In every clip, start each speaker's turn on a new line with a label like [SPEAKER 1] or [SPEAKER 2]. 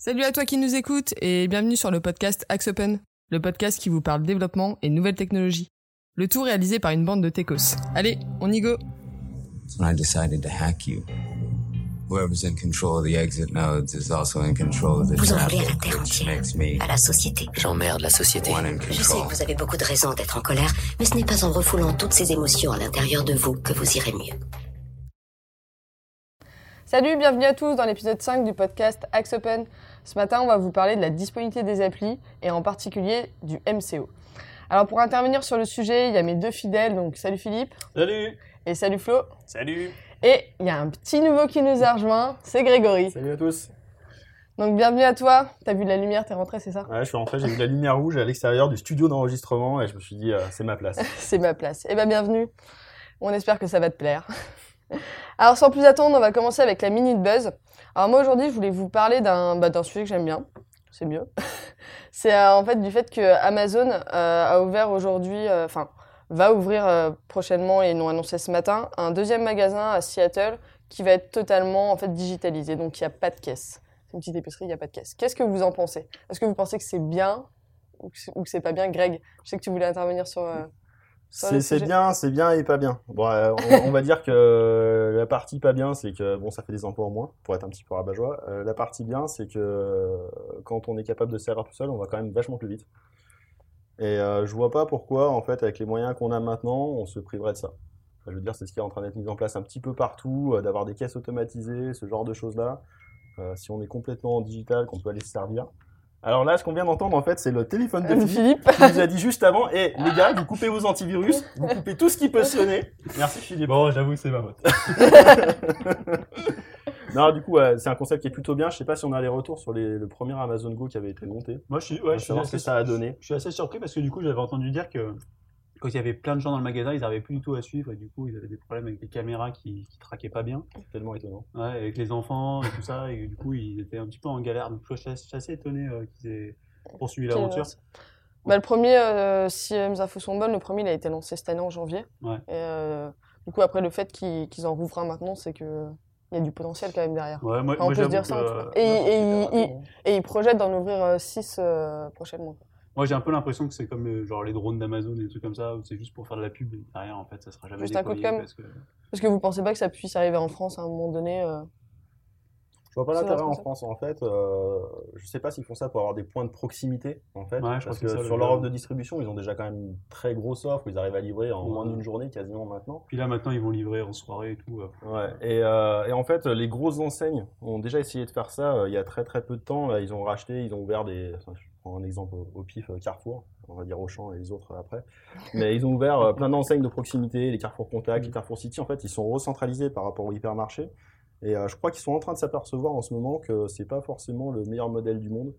[SPEAKER 1] Salut à toi qui nous écoute et bienvenue sur le podcast Axe Open, le podcast qui vous parle développement et nouvelles technologies. Le tout réalisé par une bande de techos. Allez, on y go
[SPEAKER 2] When I decided to hack you, whoever's in control of the exit nodes is also in control of the
[SPEAKER 3] Vous en voulez à
[SPEAKER 2] traffic,
[SPEAKER 3] la terre
[SPEAKER 2] which
[SPEAKER 3] entière,
[SPEAKER 2] makes me
[SPEAKER 3] à la société.
[SPEAKER 4] J'emmerde la société.
[SPEAKER 3] Je sais que vous avez beaucoup de raisons d'être en colère, mais ce n'est pas en refoulant toutes ces émotions à l'intérieur de vous que vous irez mieux.
[SPEAKER 1] Salut, bienvenue à tous dans l'épisode 5 du podcast Axe Open. Ce matin, on va vous parler de la disponibilité des applis et en particulier du MCO. Alors pour intervenir sur le sujet, il y a mes deux fidèles, donc salut Philippe
[SPEAKER 5] Salut
[SPEAKER 1] et salut Flo.
[SPEAKER 5] Salut
[SPEAKER 1] Et il y a un petit nouveau qui nous a rejoint, c'est Grégory.
[SPEAKER 5] Salut à tous
[SPEAKER 1] Donc bienvenue à toi. T'as vu la lumière, t'es rentré, c'est ça?
[SPEAKER 5] Ouais, je suis rentré, j'ai vu la lumière rouge à l'extérieur du studio d'enregistrement et je me suis dit, euh, c'est ma place.
[SPEAKER 1] C'est ma place. Eh ben bienvenue. On espère que ça va te plaire. Alors sans plus attendre, on va commencer avec la minute buzz. Alors moi aujourd'hui, je voulais vous parler d'un bah, sujet que j'aime bien. C'est mieux. C'est euh, en fait du fait que Amazon euh, a ouvert aujourd'hui, euh, enfin va ouvrir prochainement et ils l'ont annoncé ce matin, un deuxième magasin à Seattle qui va être totalement en fait digitalisé. Donc il n'y a pas de caisse. C'est une petite épicerie, il n'y a pas de caisse. Qu'est-ce que vous en pensez? Est-ce que vous pensez que c'est bien ou que c'est pas bien? Greg, je sais que tu voulais intervenir sur...
[SPEAKER 5] C'est bien, c'est bien et pas bien. Bon, euh, on, on va dire que la partie pas bien, c'est que bon, ça fait des emplois en moins, pour être un petit peu rabat-joie. Euh, la partie bien, c'est que euh, quand on est capable de se servir tout seul, on va quand même vachement plus vite. Et euh, je vois pas pourquoi, en fait, avec les moyens qu'on a maintenant, on se priverait de ça. Enfin, je veux dire, c'est ce qui est en train d'être mis en place un petit peu partout, d'avoir des caisses automatisées, ce genre de choses-là. Si on est complètement en digital, qu'on peut aller se servir. Alors là, ce qu'on vient d'entendre, en fait, c'est le téléphone de
[SPEAKER 1] Euh,
[SPEAKER 5] Philippe
[SPEAKER 1] Philippe.
[SPEAKER 5] qui nous a dit juste avant, et les gars, vous coupez vos antivirus, vous coupez tout ce qui peut sonner. Merci Philippe.
[SPEAKER 6] Bon, j'avoue que c'est ma faute.
[SPEAKER 5] Non, du coup, ouais, c'est un concept qui est plutôt bien. Je sais pas si on a les retours sur les- le premier Amazon Go qui avait été monté.
[SPEAKER 6] Moi, je suis, ouais, je suis assez,
[SPEAKER 5] que ça a donné.
[SPEAKER 6] Je suis assez surpris parce que du coup, j'avais entendu dire que quand il y avait plein de gens dans le magasin, ils n'arrivaient plus du tout à suivre et du coup, ils avaient des problèmes avec les caméras qui, qui traquaient pas bien,
[SPEAKER 5] tellement étonnant.
[SPEAKER 6] ouais, avec les enfants et tout ça, et du coup, ils étaient un petit peu en galère. Donc, je suis assez, étonné euh, qu'ils aient poursuivi l'aventure.
[SPEAKER 1] Bah, le premier, euh, si mes infos sont bonnes, le premier il a été lancé cette année en janvier.
[SPEAKER 6] Ouais.
[SPEAKER 1] Et, euh, du coup, après, le fait qu'ils en rouvrent un maintenant, c'est que il y a du potentiel quand même derrière.
[SPEAKER 6] Ouais, moi,
[SPEAKER 1] On
[SPEAKER 6] moi,
[SPEAKER 1] peut se dire ça, en tout cas. Et, et,
[SPEAKER 5] Ouais,
[SPEAKER 1] il- il- et ils projettent d'en ouvrir 6 prochainement.
[SPEAKER 6] Moi, j'ai un peu l'impression que c'est comme euh, genre les drones d'Amazon et des trucs comme ça, où c'est juste pour faire de la pub et derrière, en fait, ça sera jamais
[SPEAKER 1] Juste un coup de com'.
[SPEAKER 6] parce que
[SPEAKER 1] Parce que vous pensez pas que ça puisse arriver en France à un moment donné euh,
[SPEAKER 5] vois pas l'intérêt en. France en fait. Euh, je sais pas s'ils font ça pour avoir des points de proximité en fait.
[SPEAKER 6] Ouais, je
[SPEAKER 5] parce
[SPEAKER 6] pense
[SPEAKER 5] que,
[SPEAKER 6] que ça,
[SPEAKER 5] sur
[SPEAKER 6] le
[SPEAKER 5] leur offre de distribution, ils ont déjà quand même une très grosse offre. Ils arrivent à livrer en
[SPEAKER 6] Ouais.
[SPEAKER 5] moins d'une journée quasiment maintenant.
[SPEAKER 6] Puis là, maintenant, ils vont livrer en soirée et tout. euh.
[SPEAKER 5] Ouais, et, euh, et en fait, les grosses enseignes ont déjà essayé de faire ça euh, il y a très très peu de temps. Là, ils ont racheté, ils ont ouvert des. enfin, je prends un exemple au, au pif Carrefour, on va dire Auchan et les autres après. Mais ils ont ouvert plein d'enseignes de proximité, les Carrefour Contact, les Carrefour City. En fait, ils sont recentralisés par rapport au hypermarché. Et euh, je crois qu'ils sont en train de s'apercevoir en ce moment que c'est pas forcément le meilleur modèle du monde.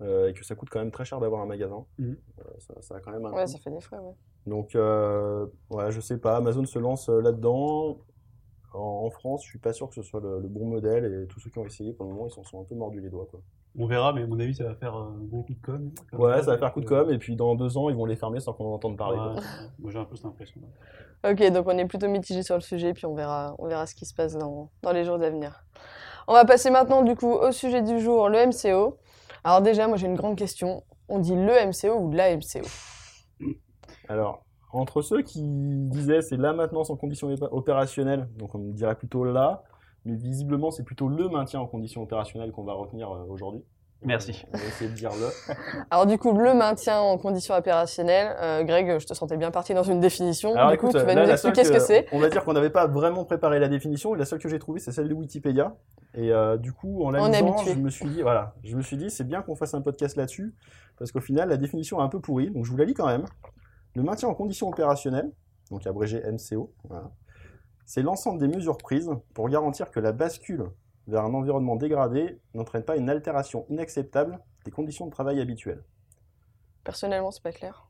[SPEAKER 5] euh, et que ça coûte quand même très cher d'avoir un magasin.
[SPEAKER 6] Mhm.
[SPEAKER 5] Euh, ça, ça a quand même un
[SPEAKER 1] Ouais, ça fait des frais, ouais.
[SPEAKER 5] Donc, euh, ouais, je sais pas, Amazon se lance euh, là-dedans. En, en France, je suis pas sûr que ce soit le, le bon modèle et tous ceux qui ont essayé pour le moment, ils s'en sont un peu mordus les doigts. Quoi.
[SPEAKER 6] On verra, mais à mon avis, ça va faire un gros coup de com.
[SPEAKER 5] Ouais, ça va faire coup de
[SPEAKER 6] euh,
[SPEAKER 5] com et puis dans deux ans, ils vont les fermer sans qu'on en entende parler.
[SPEAKER 6] ouais, moi, j'ai un peu cette impression.
[SPEAKER 1] Ok, donc on est plutôt mitigé sur le sujet, puis on verra, on verra ce qui se passe dans, dans les jours à venir. On va passer maintenant du coup au sujet du jour, le MCO. Alors déjà, moi j'ai une grande question. On dit le MCO ou la MCO
[SPEAKER 5] Alors, entre ceux qui disaient c'est là maintenant sans conditions épa- opérationnelles, donc on dirait plutôt là, mais visiblement c'est plutôt le maintien en conditions opérationnelles qu'on va retenir euh, aujourd'hui.
[SPEAKER 6] Merci.
[SPEAKER 5] On va essayer de dire le.
[SPEAKER 1] Alors du coup, le maintien en conditions opérationnelles, euh, Greg, je te sentais bien parti dans une définition.
[SPEAKER 5] Alors
[SPEAKER 1] du
[SPEAKER 5] écoute,
[SPEAKER 1] coup, tu vas
[SPEAKER 5] là,
[SPEAKER 1] nous
[SPEAKER 5] la
[SPEAKER 1] expliquer ce que c'est.
[SPEAKER 5] On va dire qu'on n'avait pas vraiment préparé la définition. La seule que j'ai trouvée, c'est celle de Wikipédia. Et euh, du coup, en la lisant, je me suis dit, voilà, je me suis dit, c'est bien qu'on fasse un podcast là-dessus, parce qu'au final, la définition est un peu pourrie. Donc je vous la lis quand même. Le maintien en conditions opérationnelles, donc abrégé MCO, voilà, c'est l'ensemble des mesures prises pour garantir que la bascule vers un environnement dégradé n'entraîne pas une altération inacceptable des conditions de travail habituelles.
[SPEAKER 1] Personnellement, c'est pas clair.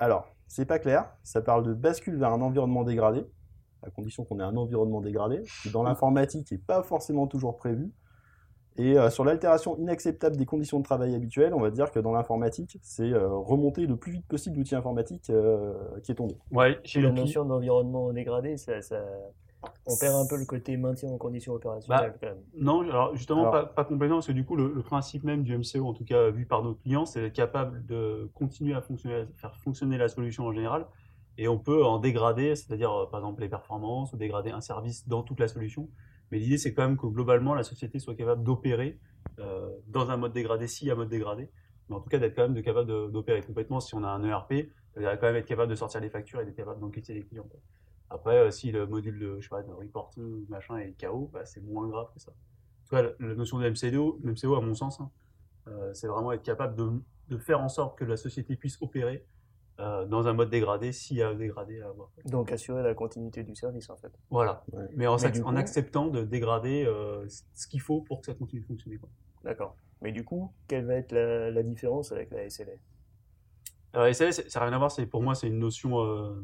[SPEAKER 5] Alors, c'est pas clair, ça parle de bascule vers un environnement dégradé, à condition qu'on ait un environnement dégradé, qui dans l'informatique n'est pas forcément toujours prévu. Et euh, sur l'altération inacceptable des conditions de travail habituelles, on va dire que dans l'informatique, c'est euh, remonter le plus vite possible l'outil informatique euh, qui est tombé.
[SPEAKER 6] Ouais, chez
[SPEAKER 7] la notion d'environnement dégradé, ça, ça,
[SPEAKER 4] On perd un peu le côté maintien en condition opérationnelle quand même.
[SPEAKER 6] Non, alors justement
[SPEAKER 5] Alors-
[SPEAKER 6] pas, pas complètement, parce que du coup le, le principe même du MCO, en tout cas vu par nos clients, c'est d'être capable de continuer à fonctionner, faire fonctionner la solution en général, et on peut en dégrader, c'est-à-dire par exemple les performances, ou dégrader un service dans toute la solution. Mais l'idée c'est quand même que globalement la société soit capable d'opérer euh, dans un mode dégradé, a un mode dégradé, mais en tout cas d'être quand même de capable d'opérer complètement. Si on a un ERP, il va quand même être capable de sortir les factures et d'être capable d'encaisser les clients. Après, euh, si le module de, reporting machin est KO, bah, c'est moins grave que ça. En tout cas, la, notion de MCO, MCO à mon sens, hein, euh, c'est vraiment être capable de faire en sorte que la société puisse opérer euh, dans un mode dégradé s'il y a un dégradé à avoir.
[SPEAKER 4] Donc assurer la continuité du service en fait.
[SPEAKER 6] Voilà.
[SPEAKER 5] Ouais.
[SPEAKER 6] Mais en,
[SPEAKER 4] Mais
[SPEAKER 6] s'ac-
[SPEAKER 4] du
[SPEAKER 6] en
[SPEAKER 4] coup-
[SPEAKER 6] acceptant de dégrader euh, ce qu'il faut pour que ça continue de fonctionner.
[SPEAKER 4] D'accord. Mais du coup, quelle va être la, la différence avec la SLA
[SPEAKER 6] Alors, SLA, ça n'a rien à voir, pour moi, c'est une notion euh,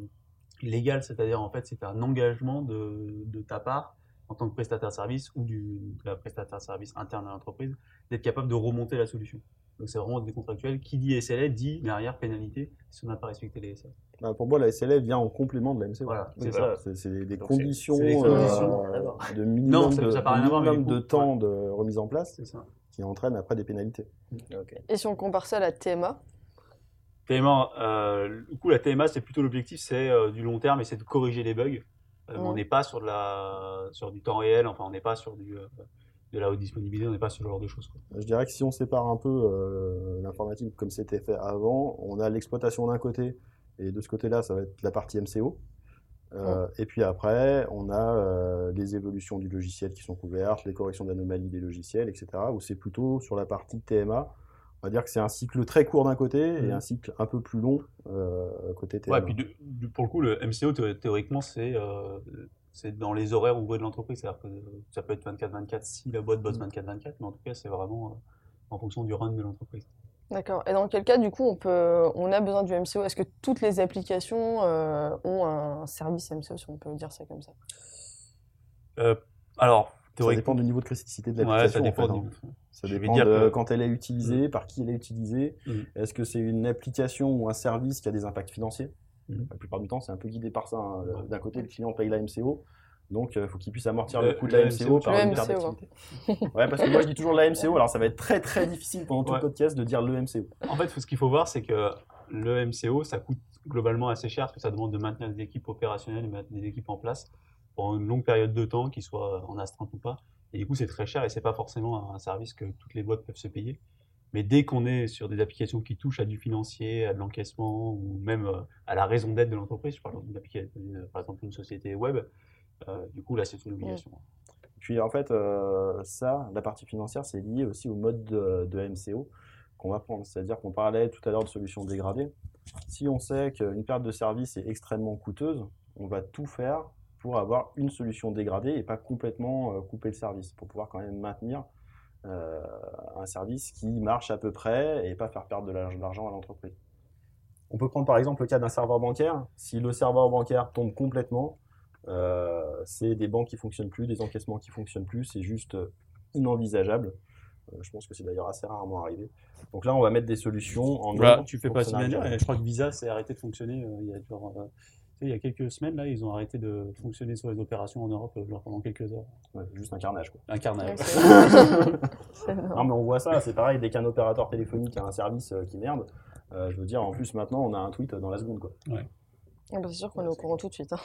[SPEAKER 6] légale, c'est-à-dire en fait, c'est un engagement de, de ta part en tant que prestataire de service ou du de la prestataire de service interne à l'entreprise d'être capable de remonter la solution. Donc c'est vraiment des contractuels. Qui dit SLA dit derrière pénalité si on n'a pas respecté les SLA.
[SPEAKER 5] Bah, pour moi, la SLA vient en complément de la MCO.
[SPEAKER 6] Voilà, c'est ça.
[SPEAKER 5] C'est des
[SPEAKER 4] Donc,
[SPEAKER 5] conditions, euh,
[SPEAKER 4] conditions,
[SPEAKER 5] de minimum,
[SPEAKER 6] Non, ça-
[SPEAKER 5] de,
[SPEAKER 6] ça n'a pas
[SPEAKER 5] de
[SPEAKER 6] rien à voir, mais
[SPEAKER 5] minimum de temps de remise en place
[SPEAKER 6] C'est ça.
[SPEAKER 5] qui entraîne après des pénalités.
[SPEAKER 1] Et si on compare ça à la TMA
[SPEAKER 6] TMA, euh, du coup, la TMA, c'est plutôt l'objectif, c'est euh, du long terme et c'est de corriger les bugs. Euh,
[SPEAKER 1] Mhm.
[SPEAKER 6] On n'est pas sur, de la, sur du temps réel, enfin, on n'est pas sur du, euh, de la haute disponibilité, on n'est pas sur ce genre de choses. Quoi.
[SPEAKER 5] Je dirais que si on sépare un peu euh, l'informatique comme c'était fait avant, on a l'exploitation d'un côté, et de ce côté-là, ça va être la partie MCO. Euh, Et puis après, on a euh, les évolutions du logiciel qui sont couvertes, les corrections d'anomalies des logiciels, etc. Où c'est plutôt sur la partie TMA. On va dire que c'est un cycle très court d'un côté et
[SPEAKER 6] Mhm.
[SPEAKER 5] un cycle un peu plus long côté TMA.
[SPEAKER 6] Ouais, puis de- de- pour le coup, le MCO, thé- théoriquement, c'est c'est dans les horaires ouvrés de l'entreprise. C'est-à-dire que ça peut être 24-24 si la boîte bosse 24-24, mais en tout cas, c'est vraiment euh, en fonction du run de l'entreprise.
[SPEAKER 1] D'accord. Et dans quel cas, du coup, on, peut, on a besoin du MCO Est-ce que toutes les applications euh, ont un service MCO, si on peut dire ça comme ça?
[SPEAKER 6] Euh, alors,
[SPEAKER 5] Ça
[SPEAKER 6] théoriquement,
[SPEAKER 5] dépend du niveau de criticité de
[SPEAKER 6] ouais,
[SPEAKER 5] l'application.
[SPEAKER 6] ça
[SPEAKER 5] en
[SPEAKER 6] dépend
[SPEAKER 5] fait,
[SPEAKER 6] du-
[SPEAKER 5] hein. Ça
[SPEAKER 6] Je
[SPEAKER 5] dépend
[SPEAKER 6] dire
[SPEAKER 5] de
[SPEAKER 6] que-
[SPEAKER 5] quand elle est utilisée, par qui elle est utilisée.
[SPEAKER 6] Mhm.
[SPEAKER 5] Est-ce que c'est une application ou un service qui a des impacts financiers? La plupart du temps, c'est un peu guidé par ça. hein. D'un côté, le client paye la MCO, donc il faut qu'il puisse amortir
[SPEAKER 6] Le-
[SPEAKER 5] le, coût de la MCO par une
[SPEAKER 1] hein.
[SPEAKER 5] d'activité. ouais, parce que moi je dis toujours la MCO, alors ça va être très très difficile pendant tout
[SPEAKER 6] Ouais.
[SPEAKER 5] le podcast de dire le MCO.
[SPEAKER 6] En fait, ce qu'il faut voir, c'est que le MCO, ça coûte globalement assez cher parce que ça demande de maintenir des équipes opérationnelles, mettre des équipes en place pour une longue période de temps, qu'ils soient en astreinte ou pas. Et du coup, c'est très cher et c'est pas forcément un service que toutes les boîtes peuvent se payer. Mais dès qu'on est sur des applications qui touchent à du financier, à de l'encaissement ou même euh, à la raison d'être de l'entreprise, euh, par exemple une société web, euh, du coup là c'est une obligation.
[SPEAKER 5] Puis en fait, ça, la partie financière, c'est lié aussi au mode de, de MCO qu'on va prendre. C'est-à-dire qu'on parlait tout à l'heure de solutions dégradées. Si on sait qu'une perte de service est extrêmement coûteuse, on va tout faire pour avoir une solution dégradée et pas complètement couper le service, pour pouvoir quand même maintenir euh, un service qui marche à peu près et pas faire perdre de l'arg- de l'argent à l'entreprise. On peut prendre par exemple le cas d'un serveur bancaire. Si le serveur bancaire tombe complètement, euh, c'est des banques qui fonctionnent plus, des encaissements qui fonctionnent plus, c'est juste euh, inenvisageable. Euh, je pense que c'est d'ailleurs assez rarement arrivé. Donc là, on va mettre des solutions en
[SPEAKER 6] Voilà,
[SPEAKER 5] nombre
[SPEAKER 6] tu fais pas si bien dire. Je crois que Visa s'est arrêté de fonctionner il, y a, genre, il y a quelques semaines. Là, ils ont arrêté de fonctionner sur les opérations en Europe euh, genre pendant quelques heures.
[SPEAKER 5] Ouais, juste un carnage. Quoi.
[SPEAKER 6] Un carnage.
[SPEAKER 1] Ouais, c'est- C'est énorme.
[SPEAKER 5] Non, mais on voit ça, c'est pareil, dès qu'un opérateur téléphonique a un service euh, qui merde, euh, je veux dire, en plus maintenant, on a un tweet dans la seconde. Quoi.
[SPEAKER 1] Ah bah, c'est sûr qu'on est au courant tout de suite. hein.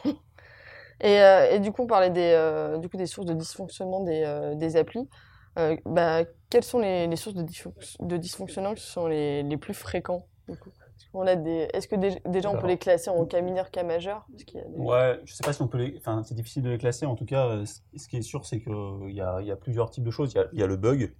[SPEAKER 1] Et, euh, et du coup, on parlait des, euh, du coup, des sources de dysfonctionnement des, euh, des applis. Euh, bah, quelles sont les, les sources de, dysfonc- de dysfonctionnement qui sont les, les plus fréquents du coup? Est-ce qu'on a des- Est-ce que dé- déjà on peut les classer en cas mineur, cas majeur? Parce qu'il y a des-
[SPEAKER 6] Ouais, je sais pas si on peut les. Enfin, c'est difficile de les classer. En tout cas, euh, ce qui est sûr, c'est qu'il y a, il y a plusieurs types de choses. Il y a, il y a le bug,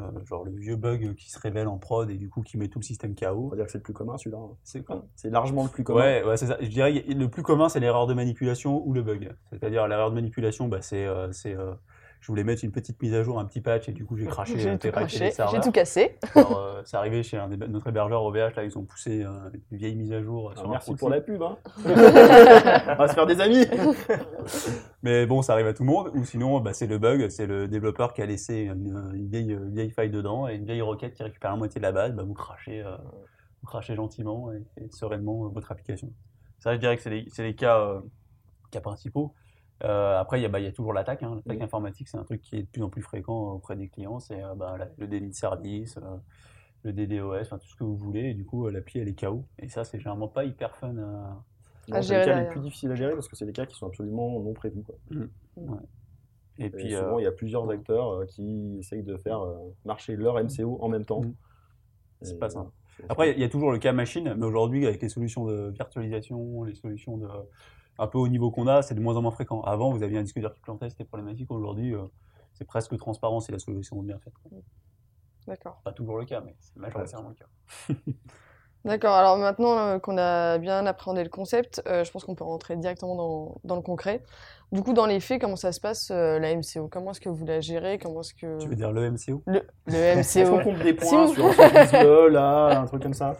[SPEAKER 6] euh, genre le vieux bug qui se révèle en prod et du coup qui met tout le système
[SPEAKER 5] On
[SPEAKER 6] KO.
[SPEAKER 5] va dire que c'est le plus commun celui-là. hein.
[SPEAKER 6] C'est quoi?
[SPEAKER 5] C'est largement le plus commun.
[SPEAKER 6] Ouais, ouais c'est ça. Je dirais le plus commun, c'est l'erreur de manipulation ou le bug. C'est-à-dire l'erreur de manipulation, bah, c'est, euh, c'est, euh, je voulais mettre une petite mise à jour, un petit patch et du coup j'ai craché.
[SPEAKER 1] J'ai
[SPEAKER 6] euh,
[SPEAKER 1] tout craché, j'ai tout cassé.
[SPEAKER 6] Alors, euh, c'est arrivé chez un des- notre hébergeur OVH, là ils ont poussé euh, une vieille mise à jour.
[SPEAKER 5] Ah,
[SPEAKER 6] sur leur
[SPEAKER 5] merci pour la pub. Hein. on va se faire des amis.
[SPEAKER 6] Mais bon, ça arrive à tout le monde. Ou sinon, bah, c'est le bug, c'est le développeur qui a laissé une, une vieille, une vieille faille dedans et une vieille requête qui récupère la moitié de la base. Bah, vous crachez, euh, vous crachez gentiment et, et sereinement euh, votre application. Ça, je dirais que c'est les, c'est les cas, euh, cas principaux. Euh, après, il y, a, bah, il y a toujours l'attaque. Hein. L'attaque
[SPEAKER 5] Oui.
[SPEAKER 6] informatique, c'est un truc qui est de plus en plus fréquent auprès des clients. C'est euh, bah, le délit de service, euh, le DDoS, enfin, tout ce que vous voulez. Et du coup, l'appli, elle est KO. Et ça, c'est généralement pas hyper fun. à-
[SPEAKER 1] À
[SPEAKER 5] c'est
[SPEAKER 1] gérer
[SPEAKER 5] les cas les plus difficiles à gérer parce que c'est des cas qui sont absolument non prévus. Quoi.
[SPEAKER 6] Et
[SPEAKER 5] Et
[SPEAKER 6] puis,
[SPEAKER 5] souvent,
[SPEAKER 6] euh,
[SPEAKER 5] il y a plusieurs acteurs euh, qui essayent de faire euh, marcher leur MCO en même temps.
[SPEAKER 6] Mm. C'est pas simple. Après, il y a toujours le cas machine, mais aujourd'hui, avec les solutions de virtualisation, les solutions de un peu au niveau qu'on a, c'est de moins en moins fréquent. Avant, vous aviez un disque dur qui plantait, c'était problématique. Aujourd'hui, euh, c'est presque transparent si la solution est bien faite.
[SPEAKER 1] D'accord.
[SPEAKER 6] Pas toujours le cas, mais c'est majoritairement le cas.
[SPEAKER 1] D'accord, alors maintenant euh, qu'on a bien appréhendé le concept, euh, je pense qu'on peut rentrer directement dans, dans le concret. Du coup, dans les faits, comment ça se passe euh, la MCO Comment est-ce que vous la gérez? Comment est-ce que...
[SPEAKER 6] Tu veux dire le MCO
[SPEAKER 1] Le, le
[SPEAKER 5] Est-ce qu'on
[SPEAKER 1] MCO
[SPEAKER 5] compte des
[SPEAKER 1] Si
[SPEAKER 5] points
[SPEAKER 1] vous-
[SPEAKER 5] sur ce disque là, un truc comme ça?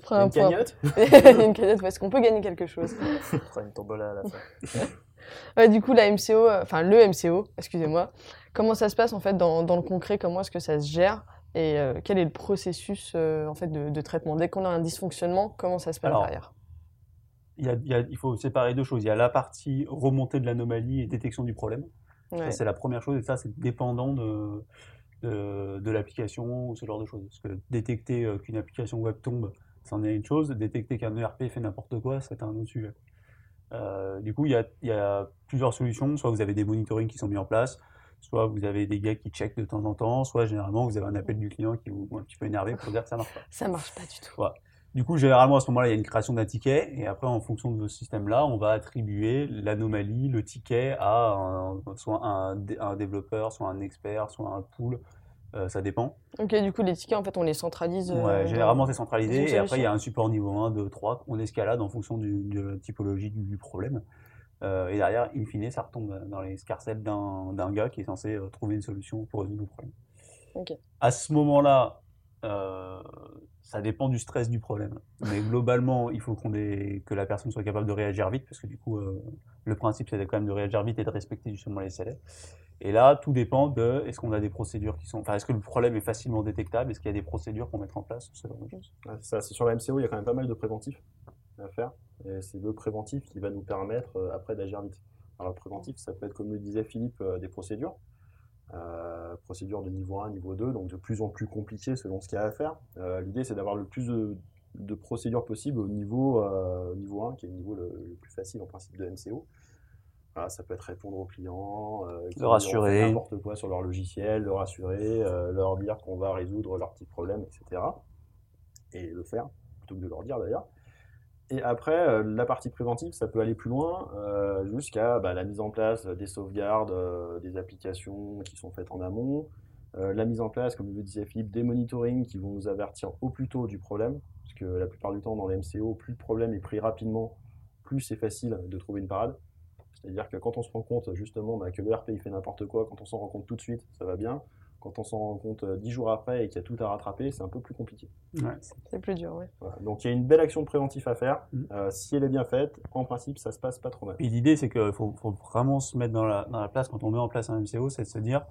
[SPEAKER 1] Fera un
[SPEAKER 5] Une
[SPEAKER 1] point.
[SPEAKER 5] cagnotte
[SPEAKER 1] une cagnotte, est-ce qu'on peut gagner quelque chose
[SPEAKER 4] On fera une tombola à la fin.
[SPEAKER 1] Ouais, du coup, la MCO, euh, enfin le MCO, excusez-moi, comment ça se passe en fait dans, dans le concret? Comment est-ce que ça se gère? Et euh, quel est le processus euh, en fait de, de traitement? Dès qu'on a un dysfonctionnement, comment ça se passe
[SPEAKER 6] Alors,
[SPEAKER 1] derrière?
[SPEAKER 6] il, y a- il y a- il faut séparer deux choses. Il y a la partie remontée de l'anomalie et détection du problème.
[SPEAKER 1] Ouais.
[SPEAKER 6] Ça, c'est la première chose, et ça, c'est dépendant de, de, de l'application ou ce genre de choses. Parce que détecter euh, qu'une application web tombe, c'en est une chose. Détecter qu'un ERP fait n'importe quoi, c'est un autre sujet. Euh, du coup, il y y a plusieurs solutions. Soit vous avez des monitorings qui sont mis en place, soit vous avez des gars qui checkent de temps en temps, soit généralement vous avez un appel du client qui vous un petit peu énervé pour dire que ça marche pas.
[SPEAKER 1] Ça marche pas du tout.
[SPEAKER 6] Du coup, généralement, à ce moment-là, il y a une création d'un ticket, et après, en fonction de ce système-là, on va attribuer l'anomalie, le ticket à un- soit un, dé- un développeur, soit un expert, soit un pool, euh, ça dépend.
[SPEAKER 1] Ok, du coup, les tickets, en fait, on les centralise. euh,
[SPEAKER 6] Ouais, généralement, c'est centralisé, et après, il y a un support niveau 1, 2, 3, on escalade en fonction du- de la typologie du, du problème. Euh, et derrière, in fine, ça retombe dans les scarcelles d'un gars qui est censé trouver une solution pour résoudre le problème.
[SPEAKER 1] Ok.
[SPEAKER 6] À ce moment-là, euh, ça dépend du stress du problème. Mais globalement, il faut que la personne soit capable de réagir vite, parce que du coup, euh, le principe, c'est quand même de réagir vite et de respecter justement les CLS. Et là, tout dépend de est-ce qu'on a des procédures qui sont. Enfin, est-ce que le problème est facilement détectable Est-ce qu'il y a des procédures qu'on mettre en place
[SPEAKER 5] ça, c'est sur la MCO, il y a quand même pas mal de préventifs à faire. Et c'est le préventif qui va nous permettre euh, après d'agir vite. Alors, le préventif, ça peut être, comme le disait Philippe, des procédures. Euh, procédures de niveau 1, niveau 2, donc de plus en plus compliquées selon ce qu'il y a à faire. Euh, L'idée, c'est d'avoir le plus de, de procédures possible au niveau, euh, au niveau 1, qui est le niveau le, le plus facile en principe de MCO. Voilà, ça peut être répondre aux clients, euh,
[SPEAKER 6] Le rassurer.
[SPEAKER 5] n'importe quoi sur leur logiciel, le rassurer, euh, leur dire qu'on va résoudre leurs petits problèmes, etc. Et le faire, plutôt que de leur dire d'ailleurs. Et après, euh, la partie préventive, ça peut aller plus loin, euh, jusqu'à bah, la mise en place des sauvegardes, euh, des applications qui sont faites en amont, la mise en place, comme le disait Philippe, des monitorings qui vont nous avertir au plus tôt du problème, parce que la plupart du temps dans les MCO, plus le problème est pris rapidement, plus c'est facile de trouver une parade. C'est-à-dire que quand on se rend compte justement bah, que le RP il fait n'importe quoi, quand on s'en rend compte tout de suite, ça va bien. Quand on s'en rend compte euh, dix jours après et qu'il y a tout à rattraper, c'est un peu plus compliqué.
[SPEAKER 6] Ouais.
[SPEAKER 1] C'est plus dur.
[SPEAKER 5] Voilà. Donc il y a une belle action de préventif à faire.
[SPEAKER 6] Mhm.
[SPEAKER 5] Euh, si elle est bien faite, en principe, ça se passe pas trop mal.
[SPEAKER 6] Et l'idée, c'est qu'il faut, faut vraiment se mettre dans la, dans la place, quand on met en place un MCO, c'est de se dire,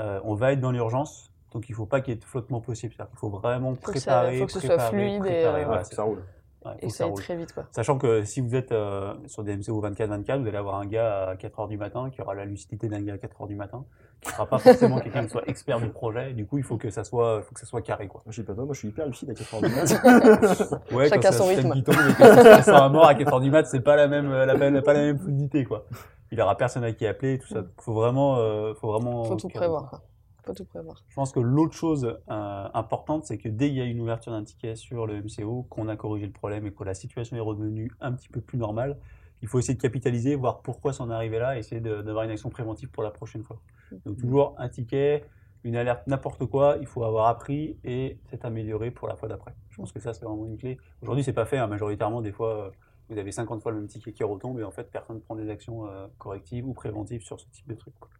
[SPEAKER 6] euh, on va être dans l'urgence, donc il ne faut pas qu'il y ait de flottement possible. Qu'il faut vraiment
[SPEAKER 1] Faut que ça-
[SPEAKER 6] préparer,
[SPEAKER 1] faut que ce soit
[SPEAKER 6] préparer,
[SPEAKER 1] fluide et,
[SPEAKER 6] préparer.
[SPEAKER 1] euh,
[SPEAKER 6] Voilà,
[SPEAKER 5] ça roule.
[SPEAKER 6] Ouais,
[SPEAKER 1] Et ça
[SPEAKER 6] ça
[SPEAKER 1] très vite, quoi.
[SPEAKER 6] Sachant que si vous êtes euh, sur des MCO 24-24, vous allez avoir un gars à 4h du matin qui aura la lucidité d'un gars à 4h du matin, qui ne sera pas forcément quelqu'un qui soit expert du projet. Et du coup, il faut que ça soit, faut que ça soit carré. Quoi.
[SPEAKER 5] Je sais pas toi, moi je suis hyper lucide à 4 heures du mat.
[SPEAKER 6] Ouais,
[SPEAKER 1] Chacun
[SPEAKER 6] quand
[SPEAKER 1] son rythme.
[SPEAKER 6] tombe et que ça à mort à 4h du mat, c'est pas la même, euh, la, même- pas la même fluidité. Quoi. Il aura personne à qui appeler, tout ça. Faut vraiment, euh, faut vraiment.
[SPEAKER 1] Faut tout prévoir,
[SPEAKER 6] quoi.
[SPEAKER 1] Quoi. Faut tout prévoir.
[SPEAKER 6] Je pense que l'autre chose euh, importante, c'est que dès qu'il y a une ouverture d'un ticket sur le MCO, qu'on a corrigé le problème et que la situation est redevenue un petit peu plus normale, il faut essayer de capitaliser, voir pourquoi est arrivé là, et essayer d'avoir une action préventive pour la prochaine fois. Donc toujours un ticket, une alerte, n'importe quoi, il faut avoir appris et s'être amélioré pour la fois d'après. Je pense que ça, c'est vraiment une clé. Aujourd'hui, c'est pas fait, hein, majoritairement, des fois, euh, vous avez 50 fois le même ticket qui retombe et en fait, personne ne prend des actions euh, correctives ou préventives sur ce type de truc. quoi.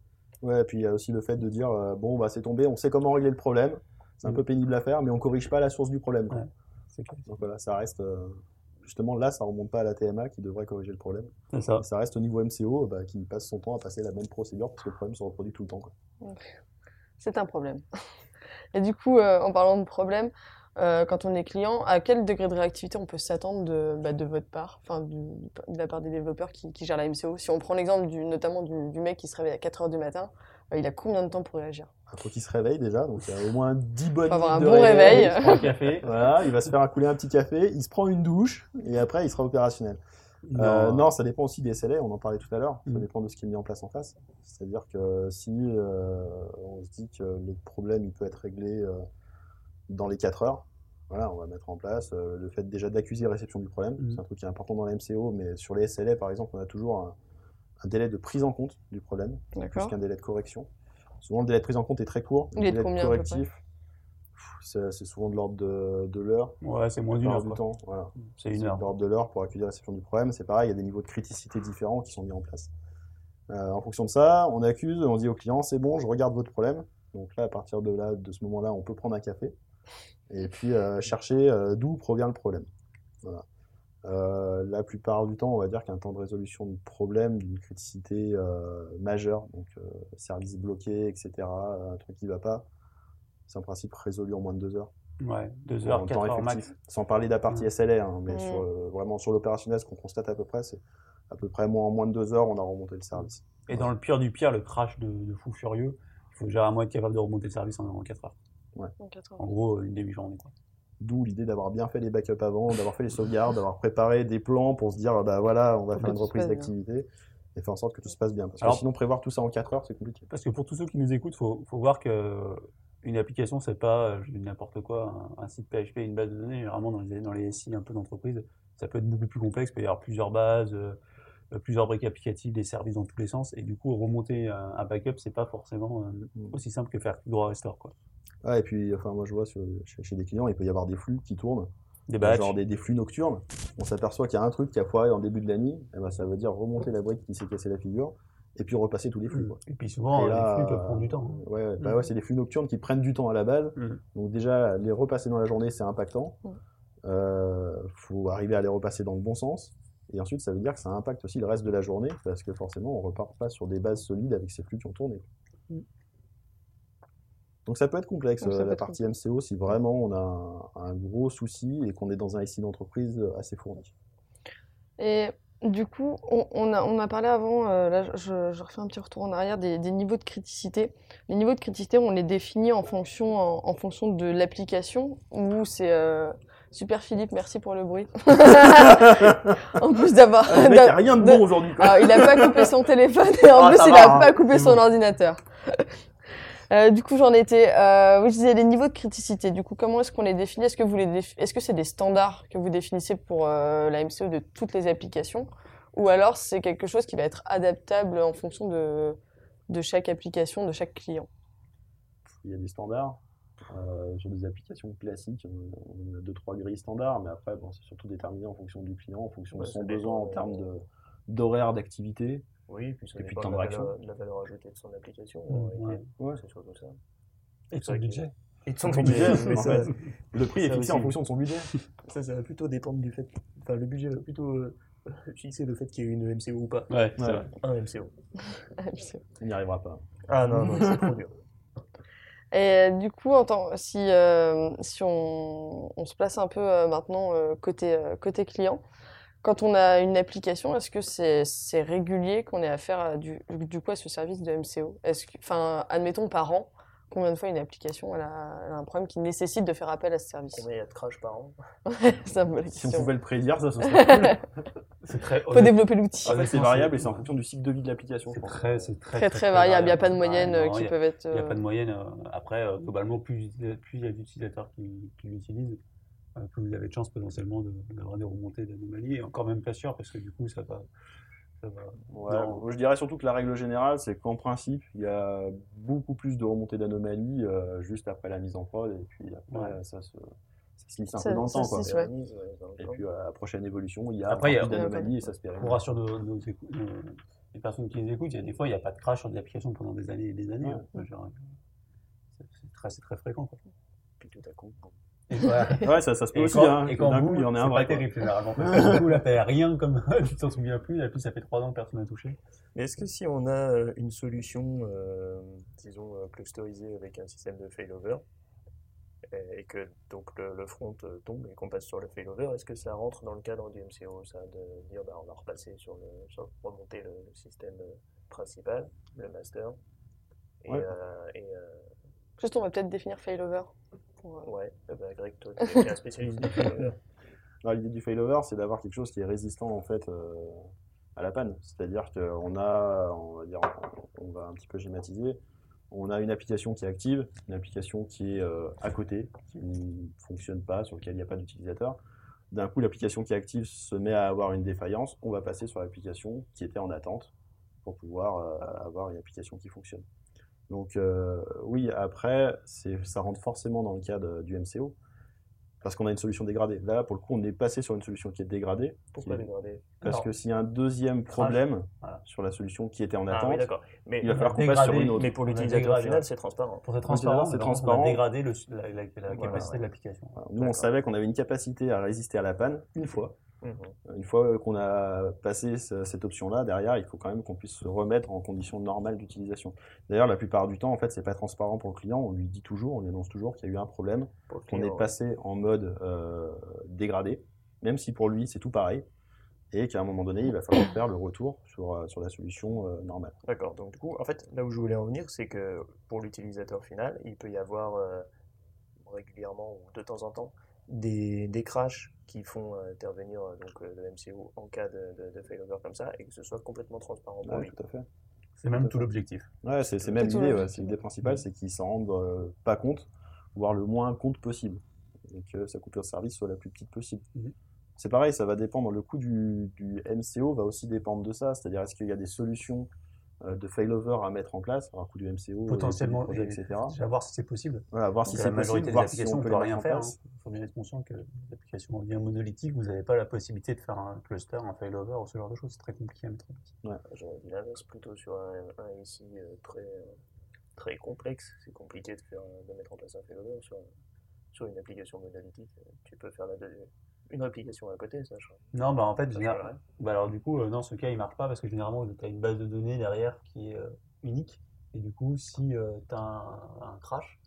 [SPEAKER 5] Ouais, et puis il y a aussi le fait de dire euh, bon, bah c'est tombé, on sait comment régler le problème. C'est un
[SPEAKER 6] Mhm.
[SPEAKER 5] peu pénible à faire, mais on corrige pas la source du problème. quoi.
[SPEAKER 6] Ouais. C'est clair.
[SPEAKER 5] Donc voilà, ça reste. euh, justement, là, ça remonte pas à la TMA qui devrait corriger le problème.
[SPEAKER 6] C'est ça.
[SPEAKER 5] Et ça reste au niveau MCO bah, qui passe son temps à passer la même procédure parce que le problème se reproduit tout le temps. quoi.
[SPEAKER 1] C'est un problème. Et du coup, euh, en parlant de problème, euh, quand on est client, à quel degré de réactivité on peut s'attendre de, bah, de votre part, enfin de la part des développeurs qui, qui gèrent la MCO Si on prend l'exemple du, notamment du, du mec qui se réveille à 4h du matin, euh, il a combien de temps pour réagir?
[SPEAKER 5] Il faut qu'il se réveille déjà, donc il y a au moins 10 bonnes
[SPEAKER 1] Faut avoir
[SPEAKER 5] minutes
[SPEAKER 1] un
[SPEAKER 5] de
[SPEAKER 1] bon réveil.
[SPEAKER 6] Il prend un café.
[SPEAKER 5] Voilà, il va se faire accouler un petit café, il se prend une douche, et après il sera opérationnel. Euh, non, ça dépend aussi des SLA, on en parlait tout à l'heure. Ça
[SPEAKER 6] Mhm.
[SPEAKER 5] dépend de ce qui est mis en place en face. C'est-à-dire que si euh, on se dit que le problème il peut être réglé euh, dans les 4 heures, voilà, on va mettre en place euh, le fait déjà d'accuser la réception du problème.
[SPEAKER 6] Mhm.
[SPEAKER 5] C'est un truc qui est important dans la MCO, mais sur les SLA par exemple, on a toujours un, un délai de prise en compte du problème, plus qu'un délai de correction. Souvent le délai de prise en compte est très court.
[SPEAKER 1] Il
[SPEAKER 5] le
[SPEAKER 1] est de
[SPEAKER 5] délai
[SPEAKER 1] combien, à peu
[SPEAKER 5] correctif, c'est souvent de l'ordre de, de l'heure.
[SPEAKER 6] Ouais, c'est moins d'une heure.
[SPEAKER 5] du temps. Voilà.
[SPEAKER 6] C'est une heure.
[SPEAKER 5] de l'ordre de l'heure pour accueillir la réception du problème. C'est pareil, il y a des niveaux de criticité différents qui sont mis en place. Euh, en fonction de ça, on accuse, on dit au client, c'est bon, je regarde votre problème. Donc là, à partir de là, de ce moment-là, on peut prendre un café et puis euh, chercher euh, d'où provient le problème. Voilà. Euh, la plupart du temps, on va dire qu'un temps de résolution de problème, d'une criticité euh, majeure, donc euh, service bloqué, etc., un truc qui va pas, c'est en principe résolu en moins de deux heures
[SPEAKER 6] Ouais, deux
[SPEAKER 5] en
[SPEAKER 6] heures,
[SPEAKER 5] temps
[SPEAKER 6] quatre heures
[SPEAKER 5] effectif.
[SPEAKER 6] max.
[SPEAKER 5] Sans parler de la partie. SLA, hein, mais sur, euh, vraiment sur l'opérationnel, ce qu'on constate à peu près, c'est à peu près moins, en moins de deux heures, on a remonté le service.
[SPEAKER 6] Et dans le pire du pire, le crash de, de fou furieux, il faut généralement être capable de remonter le service en, 4 heures.
[SPEAKER 1] En quatre heures.
[SPEAKER 6] En gros, une demi-journée.
[SPEAKER 5] D'où l'idée d'avoir bien fait les backups avant, d'avoir fait les sauvegardes, d'avoir préparé des plans pour se dire, bah voilà, on va faire
[SPEAKER 1] que
[SPEAKER 5] une reprise d'activité et faire en sorte que tout se passe bien. Parce que
[SPEAKER 6] Alors-
[SPEAKER 5] sinon, prévoir tout ça en quatre heures, c'est compliqué.
[SPEAKER 6] Parce que pour tous ceux qui nous écoutent, il faut, faut voir que une application, c'est pas euh, je dis n'importe quoi, un, un site PHP, une base de données. Généralement, dans les, dans les SI un peu d'entreprise, ça peut être beaucoup plus complexe. Il peut y avoir plusieurs bases, euh, euh, plusieurs briques applicatives, des services dans tous les sens. Et du coup, remonter un, un backup, c'est pas forcément euh, aussi simple que faire droit restore. Quoi.
[SPEAKER 5] Ah, et puis, enfin, moi, je vois sur- chez, chez des clients, il peut y avoir des flux qui tournent,
[SPEAKER 6] Des batchs.
[SPEAKER 5] genre des, des flux nocturnes. On s'aperçoit qu'il y a un truc qui a foiré en début de la nuit, et ben, ça veut dire remonter la brique qui s'est cassée la figure, et puis repasser tous les flux. quoi.
[SPEAKER 6] Et puis souvent,
[SPEAKER 5] Et là,
[SPEAKER 6] les flux peuvent prendre du temps. hein.
[SPEAKER 5] Ouais, bah ouais, c'est des flux nocturnes qui prennent du temps à la base. Donc déjà, les repasser dans la journée, c'est impactant. Euh, faut arriver à les repasser dans le bon sens. Et ensuite, ça veut dire que ça impacte aussi le reste de la journée, parce que forcément, on repart pas sur des bases solides avec ces flux qui ont tourné.
[SPEAKER 1] Mhm.
[SPEAKER 5] Donc ça peut être complexe,
[SPEAKER 1] Donc,
[SPEAKER 5] euh,
[SPEAKER 1] peut
[SPEAKER 5] la
[SPEAKER 1] être
[SPEAKER 5] partie MCO, si vraiment on a un, un gros souci et qu'on est dans un SI d'entreprise assez fourni.
[SPEAKER 1] Et du coup, on, on a, on a parlé avant, euh, là je, je refais un petit retour en arrière, des, des niveaux de criticité. Les niveaux de criticité, on les définit en fonction, en, en fonction de l'application, ou c'est... euh, Super Philippe, merci pour le bruit. en plus d'avoir...
[SPEAKER 5] Ah, il a rien de bon aujourd'hui.
[SPEAKER 1] Alors, il a pas coupé son téléphone et en
[SPEAKER 5] Ah,
[SPEAKER 1] plus il
[SPEAKER 5] va,
[SPEAKER 1] a
[SPEAKER 5] hein.
[SPEAKER 1] pas coupé son
[SPEAKER 5] bon.
[SPEAKER 1] ordinateur. Euh, du coup, j'en étais. Euh, oui, je disais les niveaux de criticité. Du coup, comment est-ce qu'on les définit? Est-ce que vous les défi- Est-ce que c'est des standards que vous définissez pour euh, la MCO de toutes les applications, ou alors c'est quelque chose qui va être adaptable en fonction de de chaque application, de chaque client?
[SPEAKER 5] Il y a des standards. Euh, sur des applications classiques, on a deux, trois grilles standards, mais après, bon, c'est surtout déterminé en fonction du client, en fonction de son besoin en
[SPEAKER 4] euh,
[SPEAKER 5] termes de- d'horaire d'activité.
[SPEAKER 4] Oui, puis ça
[SPEAKER 5] Et puis de
[SPEAKER 4] de
[SPEAKER 5] temps
[SPEAKER 4] la
[SPEAKER 5] de
[SPEAKER 4] valeur, de la valeur ajoutée de son application.
[SPEAKER 6] Mm,
[SPEAKER 4] réalité.
[SPEAKER 6] ouais.
[SPEAKER 5] Ouais.
[SPEAKER 4] C'est surtout ça.
[SPEAKER 6] Et de son budget.
[SPEAKER 4] Et de son
[SPEAKER 5] Son
[SPEAKER 4] budget.
[SPEAKER 5] budget,
[SPEAKER 4] mais
[SPEAKER 5] en
[SPEAKER 4] ça,
[SPEAKER 5] fait. Le prix est fixé
[SPEAKER 4] aussi.
[SPEAKER 5] en fonction de son budget.
[SPEAKER 4] ça, ça va plutôt dépendre du fait. Enfin, le budget va plutôt euh, fixer le fait qu'il y ait une MCO ou pas.
[SPEAKER 6] Ouais,
[SPEAKER 5] Ouais.
[SPEAKER 6] vrai.
[SPEAKER 4] Un MCO.
[SPEAKER 5] Il n'y arrivera pas.
[SPEAKER 4] Ah non, non, c'est trop dur.
[SPEAKER 1] Et du coup, si, euh, si on, se place un peu euh, maintenant euh, côté, côté client, quand on a une application, est-ce que c'est régulier qu'on ait affaire à du, du coup ce service de MCO enfin, admettons par an, combien de fois une application elle a, elle a un problème qui nécessite de faire appel à ce service?
[SPEAKER 4] Combien il y a de crash par an?
[SPEAKER 5] Si on pouvait le prédire, ça, ce serait cool.
[SPEAKER 6] C'est très.
[SPEAKER 1] Faut développer l'outil.
[SPEAKER 5] Fait, c'est variable et
[SPEAKER 6] c'est-
[SPEAKER 5] en fonction du cycle de vie de l'application.
[SPEAKER 6] C'est très, c'est très,
[SPEAKER 1] Très très variable. Il n'y a pas de moyenne euh,
[SPEAKER 6] non,
[SPEAKER 1] qui
[SPEAKER 6] a-
[SPEAKER 1] peuvent être.
[SPEAKER 6] Il n'y a
[SPEAKER 1] euh,
[SPEAKER 6] pas de moyenne. euh, Après, euh, globalement, plus, plus il y a d'utilisateurs qui, qui l'utilisent, euh, plus vous avez de chances potentiellement de- d'avoir des remontées d'anomalies. Et encore même pas sûr, parce que du coup, ça va.
[SPEAKER 5] Ouais,
[SPEAKER 6] Non.
[SPEAKER 5] je dirais surtout que la règle générale, c'est qu'en principe, il y a beaucoup plus de remontées d'anomalies euh, juste après la mise en prod, et puis après,
[SPEAKER 6] Ouais.
[SPEAKER 5] ça, se, ça se lisse un
[SPEAKER 1] Ça-
[SPEAKER 5] peu dans le temps. Quoi.
[SPEAKER 4] Et
[SPEAKER 1] ouais.
[SPEAKER 5] Et puis à la prochaine évolution, il y a
[SPEAKER 6] Après, il y a-
[SPEAKER 5] plus d'anomalies et ça se
[SPEAKER 6] Pour
[SPEAKER 5] pérenne.
[SPEAKER 6] rassurer nos, nos écou- nos- les personnes qui les écoutent, il y a des fois, il n'y a pas de crash sur des applications pendant des années et des années.
[SPEAKER 5] Ouais.
[SPEAKER 6] hein. Genre, c'est- très, c'est très fréquent. Quoi.
[SPEAKER 4] Puis tout à coup.
[SPEAKER 5] Ouais, ça, ça se peut
[SPEAKER 6] Et
[SPEAKER 5] aussi.
[SPEAKER 6] quand,
[SPEAKER 5] hein.
[SPEAKER 6] et quand
[SPEAKER 5] D'un
[SPEAKER 6] vous,
[SPEAKER 5] coup, il y en a un
[SPEAKER 6] c'est
[SPEAKER 5] vrai.
[SPEAKER 6] pas
[SPEAKER 5] quoi.
[SPEAKER 6] terrible généralement. Parce que du coup, là, t'as rien comme tu t'en souviens plus. Et puis, ça fait trois ans que personne n'a touché.
[SPEAKER 4] Mais est-ce que si on a euh, une solution, euh, disons, euh, clusterisée avec un système de failover, et, que donc le, le front tombe et qu'on passe sur le failover, est-ce que ça rentre dans le cadre du MCO, ça, de dire bah, on va repasser sur le, sur remonter le, le système principal, le master, et,
[SPEAKER 5] Ouais.
[SPEAKER 4] euh, et euh,
[SPEAKER 1] Juste, on va peut-être définir failover. Pour, euh,
[SPEAKER 4] ouais, eh ben, Greg, toi, tu es un spécialiste du failover.
[SPEAKER 5] L'idée du failover, c'est d'avoir quelque chose qui est résistant en fait euh, à la panne. C'est-à-dire qu'on a, on va dire, on va un petit peu schématiser, on a une application qui est active, une application qui est euh, à côté, qui ne fonctionne pas, sur laquelle il n'y a pas d'utilisateur. D'un coup, l'application qui est active se met à avoir une défaillance. On va passer sur l'application qui était en attente pour pouvoir euh, avoir une application qui fonctionne. Donc euh, oui, après, ça rentre forcément dans le cadre du MCO parce qu'on a une solution dégradée. Là, pour le coup, on est passé sur une solution qui est dégradée.
[SPEAKER 4] Pourquoi dégrader
[SPEAKER 5] Parce que s'il y a un deuxième problème
[SPEAKER 6] Voilà.
[SPEAKER 5] sur la solution qui était en
[SPEAKER 4] Ah oui,
[SPEAKER 5] attente,
[SPEAKER 4] d'accord. Mais,
[SPEAKER 5] il va falloir qu'on passe sur une autre.
[SPEAKER 4] mais pour l'utilisateur final, c'est transparent.
[SPEAKER 6] Pour être transparent,
[SPEAKER 5] c'est transparent.
[SPEAKER 6] on a dégradé le- la, la- la
[SPEAKER 4] Voilà,
[SPEAKER 6] capacité
[SPEAKER 4] ouais.
[SPEAKER 6] de l'application.
[SPEAKER 5] Nous, on savait qu'on avait une capacité à résister à la panne une fois.
[SPEAKER 4] Mhm.
[SPEAKER 5] Une fois qu'on a passé ce- cette option-là, derrière, il faut quand même qu'on puisse se remettre en conditions normales d'utilisation. D'ailleurs, la plupart du temps, en fait, c'est pas transparent pour le client. On lui dit toujours, on lui annonce toujours qu'il y a eu un problème, qu'on est passé en mode euh, dégradé, même si pour lui c'est tout pareil, et qu'à un moment donné, il va falloir faire le retour sur, euh, sur la solution euh, normale.
[SPEAKER 4] D'accord. Donc, du coup, en fait, là où je voulais en venir, c'est que pour l'utilisateur final, il peut y avoir euh, régulièrement ou de temps en temps des, des crashs qui font euh, intervenir euh, donc, euh, le MCO en cas de, de, de failover comme ça et que ce soit complètement transparent pour
[SPEAKER 5] Ouais,
[SPEAKER 4] lui.
[SPEAKER 5] tout à fait.
[SPEAKER 6] C'est même tout l'objectif.
[SPEAKER 5] Ouais, c'est c'est même l'idée, ouais, c'est l'idée principale, c'est qu'ils s'en rendent euh, pas compte, voire le moins compte possible, et que sa coupure de service soit la plus petite possible.
[SPEAKER 6] Mhm.
[SPEAKER 5] C'est pareil, ça va dépendre, le coût du, du MCO va aussi dépendre de ça, c'est-à-dire est-ce qu'il y a des solutions de failover à mettre en place, alors coût du MCO,
[SPEAKER 6] Potentiellement,
[SPEAKER 5] du projet,
[SPEAKER 6] et-
[SPEAKER 5] etc.
[SPEAKER 6] déjà voir si c'est possible.
[SPEAKER 5] Voilà, voir si c'est
[SPEAKER 6] la majorité
[SPEAKER 5] possible,
[SPEAKER 6] des
[SPEAKER 5] voir si
[SPEAKER 6] applications,
[SPEAKER 5] on
[SPEAKER 6] on
[SPEAKER 5] peut
[SPEAKER 6] rien faire.
[SPEAKER 5] place.
[SPEAKER 6] Il faut bien être conscient que les applications bien monolithiques, vous n'avez pas la possibilité de faire un cluster, un failover ou ce genre de choses. C'est très compliqué à mettre en place.
[SPEAKER 4] J'aurais dit l'inverse plutôt sur un, un euh, très, euh, très complexe. C'est compliqué de, faire, euh, de mettre en place un failover sur, sur une application monolithique. Euh, Tu peux faire la deux- une application à côté, ça, je crois.
[SPEAKER 6] Non, bah en fait,
[SPEAKER 4] Ça
[SPEAKER 6] général- bah alors du coup, euh, dans ce cas, il marche pas parce que généralement, tu as une base de données derrière qui est euh, unique. Et du coup, si tu as un, un crash,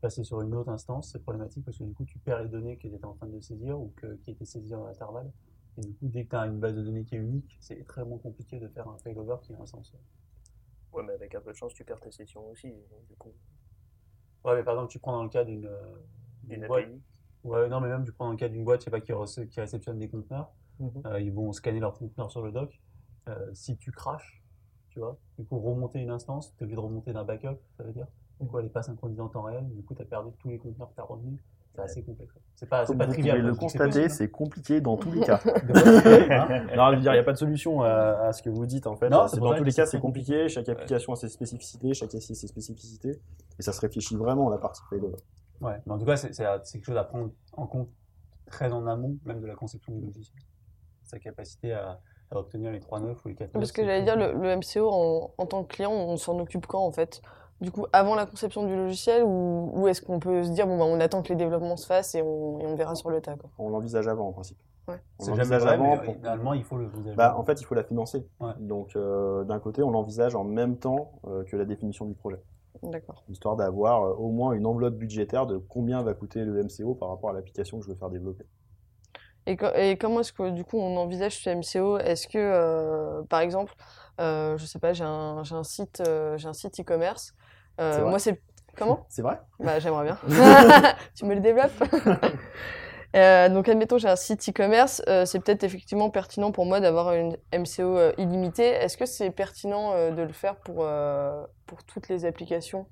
[SPEAKER 6] passer sur une autre instance, c'est problématique parce que du coup, tu perds les données que tu étais en train de saisir ou que, qui étaient saisies en intervalle. Et du coup, dès que tu as une base de données qui est unique, c'est extrêmement compliqué de faire un failover qui est un sens.
[SPEAKER 4] Ouais, mais avec un peu de chance, tu perds tes sessions aussi. du coup,
[SPEAKER 6] Ouais, mais par exemple, tu prends dans le cas d'une euh,
[SPEAKER 4] une
[SPEAKER 6] d'une.
[SPEAKER 4] API.
[SPEAKER 6] Ouais, non, mais même tu prends dans le cas d'une boîte, je sais pas, qui, rece- qui réceptionne des conteneurs.
[SPEAKER 4] Mhm.
[SPEAKER 6] Euh, ils vont scanner leurs conteneurs sur le dock. Euh, si tu craches, tu vois, du coup, remonter une instance, tu es obligé de remonter d'un backup, ça veut dire. Du coup, elle n'est pas synchronisée en temps réel. Du coup, tu as perdu tous les conteneurs que tu as revenus. C'est assez complexe. C'est pas, c'est pas
[SPEAKER 5] vous
[SPEAKER 6] trivial.
[SPEAKER 5] le constater,
[SPEAKER 6] c'est
[SPEAKER 5] compliqué dans tous les cas.
[SPEAKER 6] hein.
[SPEAKER 5] Non, je veux dire, il n'y a pas de solution à, à ce que vous dites en fait.
[SPEAKER 6] Non,
[SPEAKER 5] C'est dans tous les cas, c'est compliqué. Chaque application a ses spécificités, chaque SI a ses spécificités, et ça se réfléchit vraiment à la partie failover.
[SPEAKER 6] Ouais, mais en tout cas, c'est quelque chose à prendre en compte très en amont, même de la conception du logiciel. Sa capacité à, à obtenir les 3.9 ou les 4.9.
[SPEAKER 1] Parce que j'allais dire, le, le MCO en, en tant que client, on s'en occupe quand en fait? Du coup, avant la conception du logiciel ou, ou est-ce qu'on peut se dire, bon, bah, on attend que les développements se fassent et on, et on verra sur le tas quoi?
[SPEAKER 5] On l'envisage avant en principe.
[SPEAKER 1] Ouais.
[SPEAKER 5] On
[SPEAKER 6] C'est jamais
[SPEAKER 5] l'envisage
[SPEAKER 6] vrai,
[SPEAKER 5] avant.
[SPEAKER 6] mais
[SPEAKER 5] pour-
[SPEAKER 6] idéalement, il faut le.
[SPEAKER 5] Bah, en fait, il faut la financer.
[SPEAKER 6] Ouais.
[SPEAKER 5] Donc, euh, d'un côté, on l'envisage en même temps euh, que la définition du projet,
[SPEAKER 1] D'accord.
[SPEAKER 5] histoire d'avoir euh, au moins une enveloppe budgétaire de combien va coûter le MCO par rapport à l'application que je veux faire développer.
[SPEAKER 1] Et, co- et comment est-ce que du coup on envisage ce MCO Est-ce que, euh, par exemple, euh, je sais pas, j'ai un, j'ai un site, euh, j'ai un site e-commerce. Moi, c'est comment?
[SPEAKER 5] C'est vrai?
[SPEAKER 1] Bah, j'aimerais bien. tu me le développes? Euh, donc, admettons, j'ai un site e-commerce. euh, c'est peut-être effectivement pertinent pour moi d'avoir une MCO euh, illimitée. Est-ce que c'est pertinent de le faire pour, pour toutes les applications?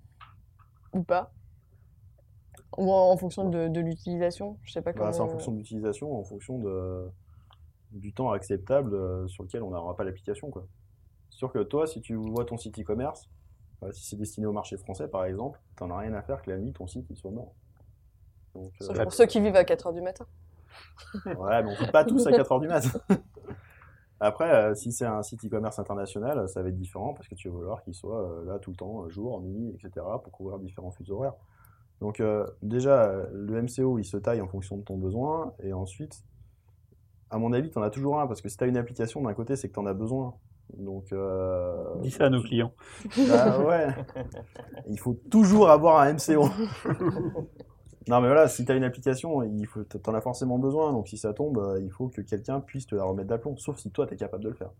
[SPEAKER 1] Ou pas? Ou en, en fonction de, de l'utilisation? Je sais pas comment.
[SPEAKER 5] Bah, C'est en fonction de l'utilisation, en fonction de, du temps acceptable sur lequel on n'aura pas l'application. quoi. C'est sûr que toi, si tu vois ton site e-commerce, euh, si c'est destiné au marché français par exemple, tu n'en as rien à faire que la nuit ton site il soit mort. Donc,
[SPEAKER 1] Sauf
[SPEAKER 5] euh,
[SPEAKER 1] pour ceux qui vivent à 4h du matin.
[SPEAKER 5] Ouais, mais on ne vit pas tous à 4h du mat. Après, euh, si c'est un site e-commerce international, ça va être différent parce que tu vas vouloir qu'il soit euh, là tout le temps, jour, nuit, etc., pour couvrir différents fuseaux horaires. Donc, euh, déjà, le MCO, il se taille en fonction de ton besoin. Et ensuite, à mon avis, tu en as toujours un parce que si tu as une application, d'un côté, c'est que tu en as besoin. Donc, euh,
[SPEAKER 6] Dis ça à nos clients.
[SPEAKER 5] bah ouais, il faut toujours avoir un MCO. Non, mais voilà, si tu as une application, il faut, t'en as forcément besoin. Donc, si ça tombe, euh, il faut que quelqu'un puisse te la remettre d'aplomb. Sauf si toi, tu es capable de le faire.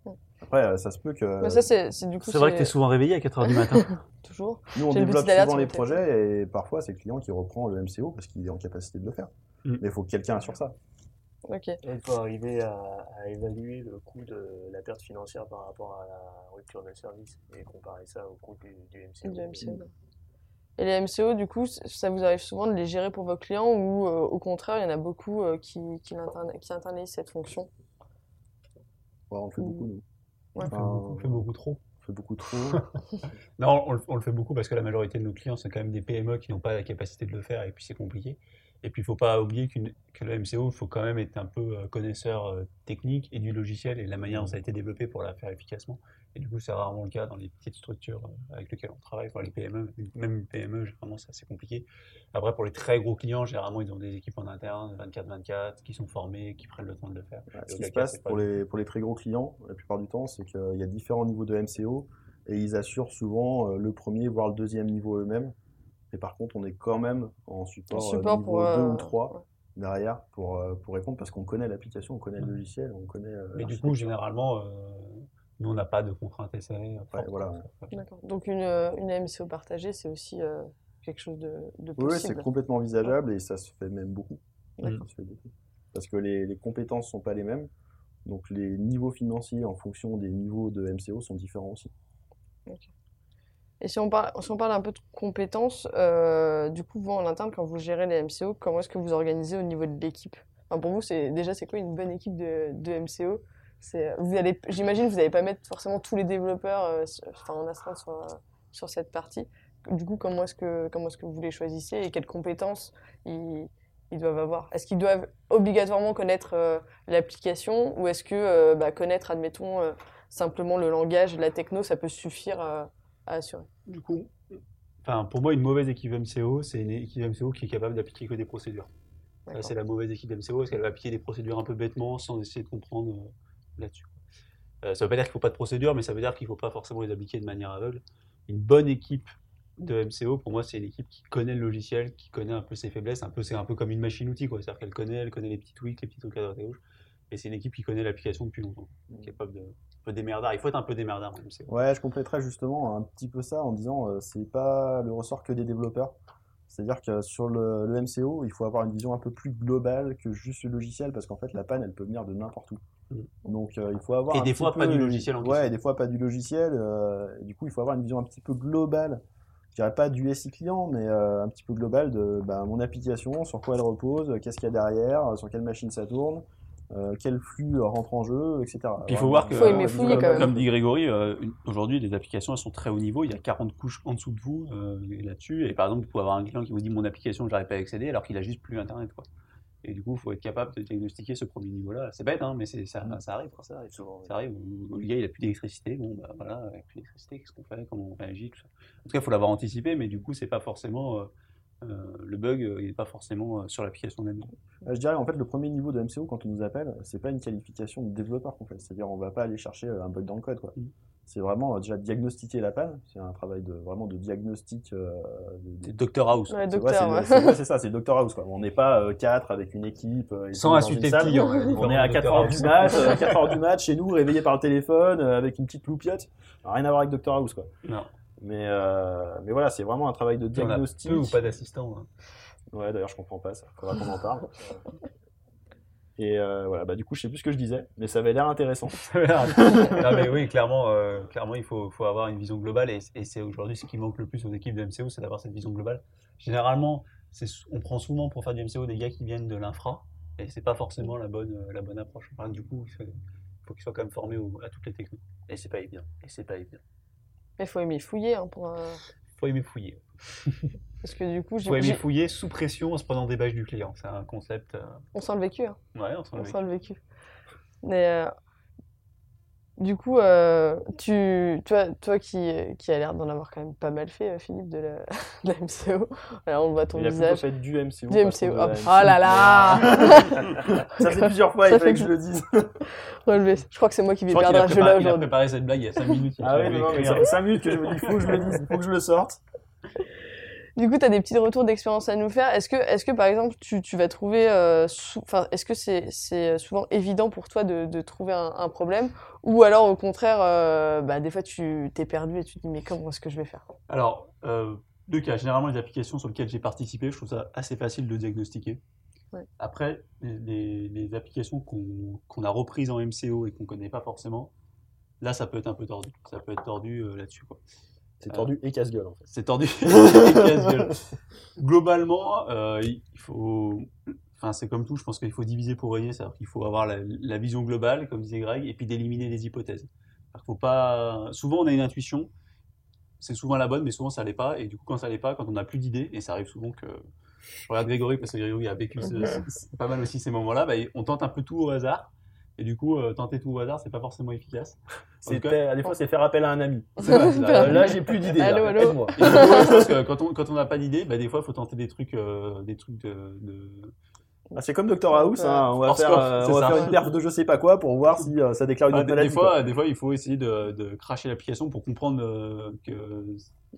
[SPEAKER 5] Après, euh, ça se peut que.
[SPEAKER 1] Mais ça, c'est c'est du coup.
[SPEAKER 6] C'est vrai que tu es souvent réveillé à 4h du matin.
[SPEAKER 1] Toujours.
[SPEAKER 5] Nous, on
[SPEAKER 1] J'ai
[SPEAKER 5] développe souvent les projets et parfois, c'est le client qui reprend le MCO parce qu'il est en capacité de le faire.
[SPEAKER 6] Mm.
[SPEAKER 5] Mais il faut que quelqu'un assure ça.
[SPEAKER 4] Il faut arriver à, à évaluer le coût de la perte financière par rapport à la rupture de service et comparer ça au coût du, du MCO.
[SPEAKER 1] Du MCO. Et les MCO, du coup, ça vous arrive souvent de les gérer pour vos clients ou euh, au contraire, il y en a beaucoup euh, qui, qui, qui internalisent cette fonction?
[SPEAKER 5] Ouais, on le fait beaucoup, nous.
[SPEAKER 1] Ouais.
[SPEAKER 6] On fait beaucoup- on fait beaucoup trop.
[SPEAKER 5] On fait beaucoup trop.
[SPEAKER 6] Non, on, le- on le fait beaucoup parce que la majorité de nos clients, c'est quand même des PME qui n'ont pas la capacité de le faire et puis c'est compliqué. Et puis il ne faut pas oublier qu'une- que le MCO, il faut quand même être un peu euh, connaisseur technique et du logiciel et de la manière dont ça a été développé pour la faire efficacement. Et du coup, c'est rarement le cas dans les petites structures euh, avec lesquelles on travaille, enfin, les PME, même une PME, généralement, c'est assez compliqué. Après, pour les très gros clients, généralement, ils ont des équipes en interne, 24-24, qui sont formés, qui prennent le temps de le faire.
[SPEAKER 5] Ouais, ce qui se passe pour
[SPEAKER 6] le-
[SPEAKER 5] les, pour les très gros clients, la plupart du temps, c'est qu'il y a différents niveaux de MCO et ils assurent souvent euh, le premier, voire le deuxième niveau eux-mêmes. Et par contre, on est quand même en support, euh,
[SPEAKER 1] support
[SPEAKER 5] niveau
[SPEAKER 1] pour,
[SPEAKER 5] 2
[SPEAKER 1] euh,
[SPEAKER 5] ou 3 derrière pour, pour répondre parce qu'on connaît l'application, on connaît le
[SPEAKER 6] Ouais.
[SPEAKER 5] logiciel, on connaît.
[SPEAKER 6] Mais du coup, généralement, euh, nous, on n'a pas de contraintes essai.
[SPEAKER 5] voilà.
[SPEAKER 1] D'accord. Donc une, euh, une MCO partagée, c'est aussi euh, quelque chose de, de
[SPEAKER 5] Oui, oui, c'est
[SPEAKER 1] possible.
[SPEAKER 5] complètement envisageable et ça se fait même beaucoup.
[SPEAKER 6] D'accord.
[SPEAKER 5] Beaucoup. Parce que les, les compétences sont pas les mêmes. Donc les niveaux financiers en fonction des niveaux de MCO sont différents aussi.
[SPEAKER 1] Et si on parle, si on parle un peu de compétences, euh, du coup, vous en interne, quand vous gérez les MCO, comment est-ce que vous organisez au niveau de l'équipe? Enfin, Pour vous, c'est déjà, c'est quoi une bonne équipe de, de MCO vous allez, j'imagine, que vous n'allez pas mettre forcément tous les développeurs euh, enfin, en astreinte sur, euh, sur cette partie. Du coup, comment est-ce que, comment est-ce que vous les choisissez et quelles compétences ils, ils doivent avoir? Est-ce qu'ils doivent obligatoirement connaître euh, l'application ou est-ce que euh, bah, connaître, admettons, simplement le langage, la techno, ça peut suffire à, à assurer?
[SPEAKER 6] Du coup, enfin, pour moi, une mauvaise équipe MCO, c'est une équipe MCO qui est capable d'appliquer que des procédures. C'est la mauvaise équipe MCO, parce qu'elle va appliquer des procédures un peu bêtement sans essayer de comprendre là-dessus. Euh, ça veut pas dire qu'il ne faut pas de procédures, mais ça veut dire qu'il ne faut pas forcément les appliquer de manière aveugle. Une bonne équipe de MCO, pour moi, c'est une équipe qui connaît le logiciel, qui connaît un peu ses faiblesses. Un peu, c'est un peu comme une machine-outil, quoi. C'est-à-dire qu'elle connaît, elle connaît les petits tweaks, les petits trucs à droite et à gauche. Et c'est une équipe qui connaît l'application depuis longtemps, qui est capable de, peu démerdard. Il faut être un peu démerdard en MCO.
[SPEAKER 5] Ouais, je compléterais justement un petit peu ça en disant euh, c'est pas le ressort que des développeurs. C'est-à-dire que sur le, le MCO, il faut avoir une vision un peu plus globale que juste le logiciel parce qu'en fait la panne elle peut venir de n'importe où.
[SPEAKER 6] Mm.
[SPEAKER 5] Donc euh, il faut avoir
[SPEAKER 6] Et
[SPEAKER 5] un
[SPEAKER 6] des fois, pas
[SPEAKER 5] peu-
[SPEAKER 6] du logiciel en
[SPEAKER 5] Ouais, et des fois pas du logiciel. euh, du coup, il faut avoir une vision un petit peu globale. Je dirais pas du SI client, mais euh, un petit peu global de bah, mon application, sur quoi elle repose, qu'est-ce qu'il y a derrière, sur quelle machine ça tourne, euh, quel flux rentre en jeu, etc.
[SPEAKER 6] Puis il faut voir que,
[SPEAKER 5] une
[SPEAKER 1] Faut aimer
[SPEAKER 5] vision
[SPEAKER 1] fouiller, quand
[SPEAKER 5] globale.
[SPEAKER 1] même.
[SPEAKER 6] comme dit Grégory, euh, aujourd'hui les applications elles sont très haut niveau, il y a 40 couches en dessous de vous euh, là-dessus. Et par exemple, vous pouvez avoir un client qui vous dit mon application, je n'arrive pas à accéder alors qu'il a juste plus Internet. Quoi. Et du coup, il faut être capable de diagnostiquer ce premier niveau-là. C'est bête, hein, mais c'est, ça, ça arrive. quoi.
[SPEAKER 4] Ça arrive souvent.
[SPEAKER 6] Ça arrive, où- où le gars il a plus d'électricité, bon bah voilà, avec plus d'électricité, qu'est-ce qu'on fait, comment on réagit, tout ça. En tout cas, il faut l'avoir anticipé, mais du coup, c'est pas forcément. euh, euh, le bug, euh, il n'est pas forcément euh, sur l'application même.
[SPEAKER 5] Euh, Je dirais en fait le premier niveau de MCO quand on nous appelle, c'est pas une qualification de développeur qu'on fait. C'est-à-dire on va pas aller chercher un bug dans le code quoi.
[SPEAKER 6] Mm.
[SPEAKER 5] C'est vraiment euh, déjà diagnostiquer la panne. C'est un travail de vraiment de diagnostic. euh, de-
[SPEAKER 6] Dr House.
[SPEAKER 1] Ouais,
[SPEAKER 5] c'est- ouais, ça, c'est Dr House quoi. On n'est pas euh, quatre avec une équipe. euh, et
[SPEAKER 6] Sans insulter le client.
[SPEAKER 5] On est à
[SPEAKER 6] de
[SPEAKER 5] 4
[SPEAKER 6] Dr
[SPEAKER 5] heures du match, 4 heures du match chez nous, réveillé par le téléphone, euh, avec une petite loupiote. Rien à voir avec Dr House quoi.
[SPEAKER 6] Non.
[SPEAKER 5] Mais euh, mais voilà, c'est vraiment un travail de
[SPEAKER 6] Puis on a
[SPEAKER 5] diagnostic.
[SPEAKER 6] peu ou pas d'assistant. hein.
[SPEAKER 5] Ouais, d'ailleurs, je comprends pas ça. Faudra qu'on en parle. Et euh, voilà, bah du coup, je sais plus ce que je disais, mais ça avait l'air intéressant.
[SPEAKER 6] non, mais oui, clairement, euh, clairement il faut, faut avoir une vision globale et, et c'est aujourd'hui ce qui manque le plus aux équipes de MCO, c'est d'avoir cette vision globale. Généralement, c'est, on prend souvent pour faire du MCO des gars qui viennent de l'infra et c'est pas forcément la bonne, euh, la bonne approche. Enfin, du coup, il faut qu'ils soient quand même formés au- à toutes les techniques. Et c'est pas évident. Et c'est pas évident.
[SPEAKER 1] Mais il faut aimer fouiller hein, pour, euh,
[SPEAKER 6] Faut aimer fouiller.
[SPEAKER 1] parce que du coup, j'ai-
[SPEAKER 6] Faut aimer fouiller sous pression en se prenant des bâches du client. C'est un concept. euh,
[SPEAKER 1] on sent le vécu. hein.
[SPEAKER 6] Ouais, on s'en
[SPEAKER 1] On
[SPEAKER 6] est-
[SPEAKER 1] sent le vécu. Mais euh, du coup, euh, tu, toi, toi qui, qui a l'air d'en avoir quand même pas mal fait, euh, Philippe, de la, de la MCO, alors on voit ton
[SPEAKER 5] Il a
[SPEAKER 1] visage.
[SPEAKER 5] fait du MCO.
[SPEAKER 1] Du MCO. Oh,
[SPEAKER 5] la
[SPEAKER 1] oh là là
[SPEAKER 5] Ça fait plusieurs fois,
[SPEAKER 1] Ça
[SPEAKER 5] il fallait que je le dise.
[SPEAKER 1] Relevé. Je crois que c'est moi qui vais perdre un jeu là
[SPEAKER 6] il a
[SPEAKER 1] aujourd'hui.
[SPEAKER 6] préparé cette blague il y a 5 minutes. il
[SPEAKER 5] Ah oui, non, mais ça fait 5 minutes que je me dis, faut que je le dise, faut que je le sorte.
[SPEAKER 1] Du coup, tu as des petits retours d'expérience à nous faire. Est-ce que, est que, par exemple, tu, tu vas trouver. euh, est-ce que c'est c'est souvent évident pour toi de, de trouver un, un problème? Ou alors, au contraire, euh, bah, des fois, tu t'es perdu et tu te dis, mais comment est-ce que je vais faire?
[SPEAKER 6] Alors, euh, deux cas. Généralement, les applications sur lesquelles j'ai participé, je trouve ça assez facile de diagnostiquer.
[SPEAKER 1] Ouais.
[SPEAKER 6] Après, les, applications qu'on qu'on a reprises en MCO et qu'on connaît pas forcément, là, ça peut être un peu tordu. Ça peut être tordu euh, là-dessus.
[SPEAKER 5] C'est tordu et casse-gueule en fait.
[SPEAKER 6] C'est tordu. Et casse-gueule. Globalement, euh, il faut. Enfin, c'est comme tout, je pense qu'il faut diviser pour régner, c'est-à-dire qu'il faut avoir la, la vision globale, comme disait Greg, et puis d'éliminer les hypothèses. Faut pas... Souvent, on a une intuition, c'est souvent la bonne, mais souvent, ça l'est pas, et du coup, quand ça l'est pas, quand on n'a plus d'idées, et ça arrive souvent que. Je regarde Grégory, parce que Grégory a vécu ce- ce- pas mal aussi ces moments-là, bah, on tente un peu tout au hasard, et du coup, euh, tenter tout au hasard, c'est pas forcément efficace.
[SPEAKER 5] C'est
[SPEAKER 6] cas-
[SPEAKER 5] des fois, c'est faire appel à un ami.
[SPEAKER 6] Vrai, c'est
[SPEAKER 5] Euh, là, j'ai plus d'idées.
[SPEAKER 1] Allô,
[SPEAKER 5] là.
[SPEAKER 1] allô.
[SPEAKER 6] Et je pense que quand on quand on n'a pas d'idée, bah, des fois, il faut tenter des trucs, euh, des trucs de, de-
[SPEAKER 5] Ah, c'est comme Dr House, hein, on va, faire, euh,
[SPEAKER 6] c'est
[SPEAKER 5] on va
[SPEAKER 6] ça.
[SPEAKER 5] faire une perf de je sais pas quoi pour voir si euh, ça déclare une
[SPEAKER 6] Ah,
[SPEAKER 5] autre
[SPEAKER 6] des,
[SPEAKER 5] maladie.
[SPEAKER 6] des
[SPEAKER 5] quoi.
[SPEAKER 6] fois, des fois, il faut essayer de, de cracher l'application pour comprendre euh, que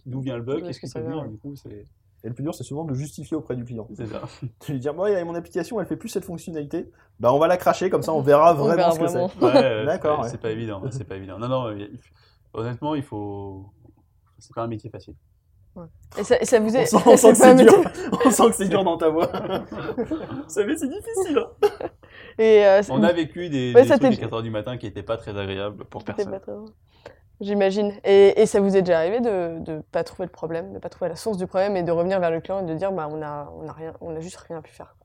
[SPEAKER 6] d'où vient le bug, qu'est-ce
[SPEAKER 1] est-ce que ça vient,
[SPEAKER 6] Du coup, c'est
[SPEAKER 5] Et le plus dur, c'est souvent de justifier auprès du client.
[SPEAKER 6] c'est ça.
[SPEAKER 5] Tu lui dis, moi, mon application, elle fait plus cette fonctionnalité. Bah, on va la cracher, comme ça, on verra
[SPEAKER 1] On
[SPEAKER 5] vraiment
[SPEAKER 1] verra
[SPEAKER 5] ce que c'est.
[SPEAKER 6] Ouais,
[SPEAKER 5] D'accord,
[SPEAKER 6] c'est-
[SPEAKER 5] ouais.
[SPEAKER 6] C'est pas évident. C'est pas évident. Non, non. honnêtement, il faut. C'est pas un métier facile.
[SPEAKER 1] Et ça, et ça vous
[SPEAKER 5] On
[SPEAKER 1] est.
[SPEAKER 5] sent, on sent que c'est dur.
[SPEAKER 1] métier-
[SPEAKER 5] on sent que c'est dur dans ta voix. Vous savez, c'est difficile. hein.
[SPEAKER 1] Et, euh,
[SPEAKER 6] On a vécu des,
[SPEAKER 1] Ouais,
[SPEAKER 6] des
[SPEAKER 1] ça
[SPEAKER 6] trucs à
[SPEAKER 1] t'est-
[SPEAKER 6] 4 heures du matin qui étaient pas très agréables pour personne.
[SPEAKER 1] pas très drôle. J'imagine. Et, et ça vous est déjà arrivé de ne pas trouver le problème, de pas trouver la source du problème et de revenir vers le client et de dire bah on a on a rien, on a juste rien pu faire.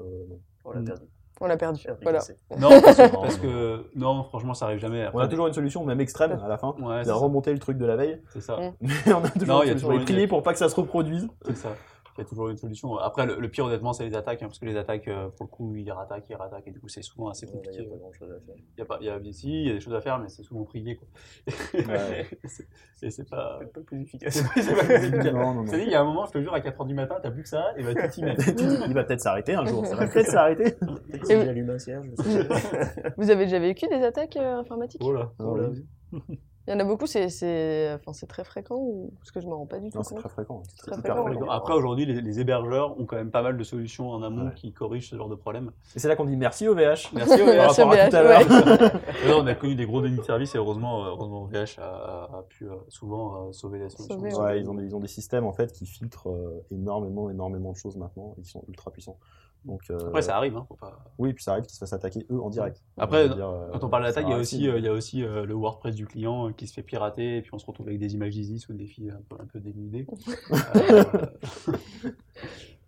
[SPEAKER 5] Euh, non.
[SPEAKER 4] On l'a
[SPEAKER 6] Mm.
[SPEAKER 4] perdu.
[SPEAKER 1] On l'a perdu.
[SPEAKER 4] Perdu,
[SPEAKER 1] Voilà.
[SPEAKER 6] Non, parce que,
[SPEAKER 5] Non,
[SPEAKER 6] parce
[SPEAKER 5] non.
[SPEAKER 6] que- non, franchement, ça arrive jamais.
[SPEAKER 5] On a toujours une solution, même extrême, à la fin.
[SPEAKER 6] Ouais,
[SPEAKER 5] C'est
[SPEAKER 6] c'est ça.
[SPEAKER 5] remonter le truc de la veille.
[SPEAKER 6] C'est ça.
[SPEAKER 1] Mm.
[SPEAKER 5] Mais on a toujours
[SPEAKER 6] Non,
[SPEAKER 5] une
[SPEAKER 6] a
[SPEAKER 5] solution.
[SPEAKER 6] toujours une-
[SPEAKER 5] pour pas que ça se reproduise.
[SPEAKER 6] C'est ça. Il y a toujours une solution. Après, le, le pire, honnêtement, c'est les attaques, hein, parce que les attaques, euh, pour le coup, ils rattaquent, ils rattaquent, et du coup, c'est souvent assez
[SPEAKER 4] là, Il
[SPEAKER 6] compliqué.
[SPEAKER 4] n'y a pas grand chose à faire.
[SPEAKER 6] Il y a pas, il y a, si, il y a des choses à faire, mais c'est souvent privé, quoi.
[SPEAKER 5] Ouais.
[SPEAKER 6] Et c'est pas,
[SPEAKER 4] pas plus efficace.
[SPEAKER 6] c'est pas plus efficace.
[SPEAKER 5] Non, non, non.
[SPEAKER 6] C'est-à-dire, il y a un moment, je te jure, à 4h du matin, t'as plus que ça, et bah, tu t'y mets.
[SPEAKER 5] Tu il va peut-être s'arrêter un jour. Ça va peut-être s'arrêter.
[SPEAKER 4] J'allume un cierge, je sais pas.
[SPEAKER 1] Vous avez déjà vécu des attaques euh, informatiques?
[SPEAKER 6] Oh là.
[SPEAKER 5] Oh là, oui.
[SPEAKER 1] Il y en a beaucoup, c'est enfin très fréquent ou parce que je me rends pas du tout
[SPEAKER 5] Non, c'est
[SPEAKER 1] compte.
[SPEAKER 5] très fréquent. C'est
[SPEAKER 1] Très fréquent,
[SPEAKER 5] fréquent.
[SPEAKER 6] Après, aujourd'hui, les, les hébergeurs ont quand même pas mal de solutions en amont
[SPEAKER 5] Ouais.
[SPEAKER 6] qui corrigent ce genre de problème.
[SPEAKER 5] Et c'est là qu'on dit merci au VH.
[SPEAKER 6] Merci au
[SPEAKER 1] Merci
[SPEAKER 5] à tout
[SPEAKER 1] VH, ouais.
[SPEAKER 6] On a connu des gros dénis de service et heureusement, euh, heureusement VH a, a pu euh, souvent euh, sauver la solution.
[SPEAKER 1] Sauver,
[SPEAKER 5] Ouais, ils ont, des, ils ont des systèmes en fait qui filtrent euh, énormément, énormément de choses maintenant et qui sont ultra puissants. Donc, euh,
[SPEAKER 6] Après, ça arrive. Hein, faut pas...
[SPEAKER 5] oui, puis ça arrive qu'ils se fassent attaquer eux en direct.
[SPEAKER 6] Après,
[SPEAKER 5] On va dire, euh,
[SPEAKER 6] Quand on parle d'attaque, il y a aussi, euh, il y a aussi euh, le WordPress du client euh, qui se fait pirater et puis on se retrouve avec des images d'ISIS ou des filles un peu, un peu dénudées.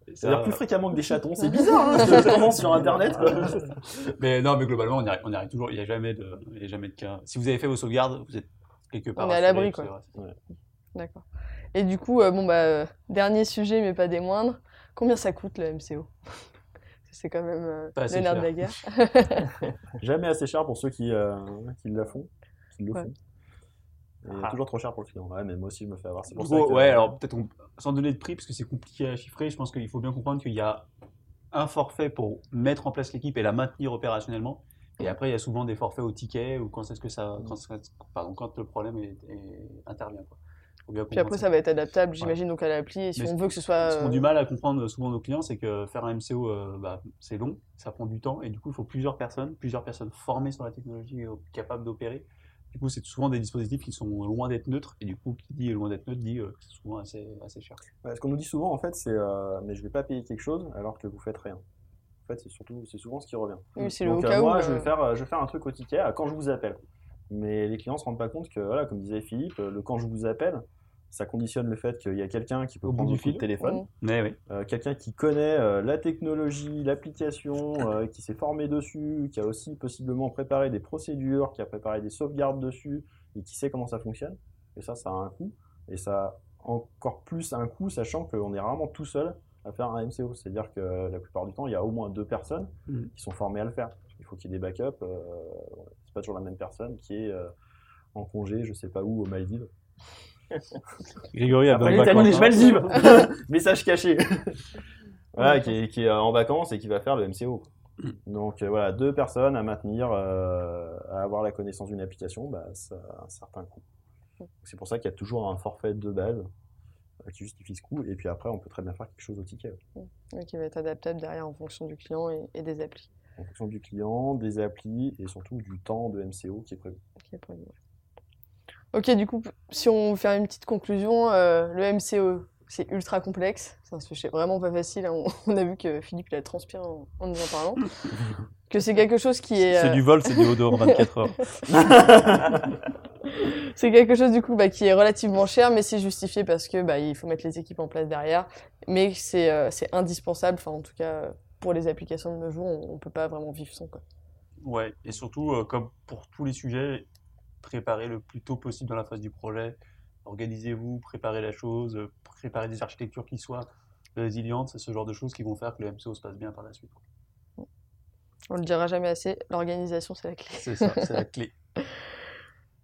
[SPEAKER 6] Euh,
[SPEAKER 5] Ça a plus fréquemment que des chatons. C'est bizarre, hein, sur Internet. quoi.
[SPEAKER 6] mais non, mais globalement, on y arrive, on y arrive toujours. Il n'y a jamais de, il y a jamais de cas. Si vous avez fait vos sauvegardes, vous êtes quelque part.
[SPEAKER 1] On est à l'abri, quoi. D'accord. Et du coup, euh, bon bah euh, dernier sujet mais pas des moindres. Combien ça coûte le MCO C'est quand même euh, le nerf de la guerre.
[SPEAKER 5] Jamais assez cher pour ceux qui, euh, qui la font, qui le
[SPEAKER 1] Ouais.
[SPEAKER 5] font.
[SPEAKER 6] Ah.
[SPEAKER 5] toujours trop cher pour le client. Ouais, mais moi aussi je me fais avoir. C'est pour
[SPEAKER 6] coup,
[SPEAKER 5] ça que-
[SPEAKER 6] ouais, alors peut-être sans donner de prix, parce que c'est compliqué à chiffrer, je pense qu'il faut bien comprendre qu'il y a un forfait pour mettre en place l'équipe et la maintenir opérationnellement. Et après, il y a souvent des forfaits au ticket ou quand est-ce que ça, quand, pardon, quand le problème est- est- intervient. Quoi.
[SPEAKER 1] Puis après ça va être adaptable, j'imagine donc à l'appli. Et si
[SPEAKER 6] Mais
[SPEAKER 1] on
[SPEAKER 6] ce-
[SPEAKER 1] veut que ce soit
[SPEAKER 6] Ce qu'on a
[SPEAKER 1] euh,
[SPEAKER 6] du mal à comprendre souvent nos clients, c'est que faire un MCO, euh, bah, c'est long, ça prend du temps, et du coup, il faut plusieurs personnes, plusieurs personnes formées sur la technologie et capables d'opérer. Du coup, c'est souvent des dispositifs qui sont loin d'être neutres, et du coup, qui dit loin d'être neutre dit euh, que c'est souvent assez, assez cher.
[SPEAKER 5] Ouais, ce qu'on nous dit souvent, en fait, c'est euh, mais je vais pas payer quelque chose alors que vous faites rien. En fait, c'est surtout, c'est souvent ce qui revient.
[SPEAKER 1] oui, c'est le
[SPEAKER 5] Donc
[SPEAKER 1] cas
[SPEAKER 5] moi,
[SPEAKER 1] où.
[SPEAKER 5] je vais faire, je vais faire un truc au ticket quand je vous appelle. Mais les clients se rendent pas compte que, voilà, comme disait Philippe, le quand je vous appelle, ça conditionne le fait qu'il y a quelqu'un qui peut
[SPEAKER 6] Au
[SPEAKER 5] prendre
[SPEAKER 6] du
[SPEAKER 5] le coup de
[SPEAKER 6] fil.
[SPEAKER 5] téléphone,
[SPEAKER 6] oui.
[SPEAKER 5] euh, quelqu'un qui connaît euh, la technologie, l'application, euh, qui s'est formé dessus, qui a aussi possiblement préparé des procédures, qui a préparé des sauvegardes dessus et qui sait comment ça fonctionne. Et ça, ça a un coût. Et ça a encore plus un coût, sachant qu'on est rarement tout seul à faire un MCO. C'est-à-dire que la plupart du temps, il y a au moins deux personnes
[SPEAKER 6] Mhm.
[SPEAKER 5] qui sont formées à le faire. Il faut qu'il y ait des backups. Pas toujours la même personne qui est euh, en congé, je sais pas où, aux Maldives.
[SPEAKER 6] Grégory a
[SPEAKER 5] les. Maldives Message caché Voilà, qui est, qui est en vacances et qui va faire le MCO. Donc euh, voilà, deux personnes à maintenir, euh, à avoir la connaissance d'une application, bah, ça a un certain coût. C'est pour ça qu'il y a toujours un forfait de base qui justifie ce coût. Et puis après, on peut très bien faire quelque chose au ticket.
[SPEAKER 1] Ouais, qui va être adaptable derrière en fonction du client et, et des applis.
[SPEAKER 5] En fonction du client, des applis et surtout du temps de MCO qui est prévu.
[SPEAKER 1] qui est prévu, ouais. Ok, du coup, si on veut faire une petite conclusion, euh, le MCO, c'est ultra complexe. C'est un sujet vraiment pas facile. hein. On, on a vu que Philippe, il a transpiré en, en nous en parlant. que c'est quelque chose qui est...
[SPEAKER 6] C'est
[SPEAKER 1] euh,
[SPEAKER 6] du vol, c'est du haut dehors 24 heures.
[SPEAKER 1] C'est quelque chose du coup bah, qui est relativement cher, mais c'est justifié parce que bah, il faut mettre les équipes en place derrière. Mais c'est euh, indispensable. Enfin, en tout cas, euh, pour les applications de nos jours, on, on peut pas vraiment vivre sans. Quoi.
[SPEAKER 6] Ouais, et surtout, euh, comme pour tous les sujets, préparez le plus tôt possible dans la phase du projet. Organisez-vous, préparez la chose, préparez des architectures qui soient résilientes. C'est ce genre de choses qui vont faire que le MCO se passe bien par la suite.
[SPEAKER 1] On le dira jamais assez. L'organisation, c'est la clé.
[SPEAKER 6] C'est ça, c'est la clé.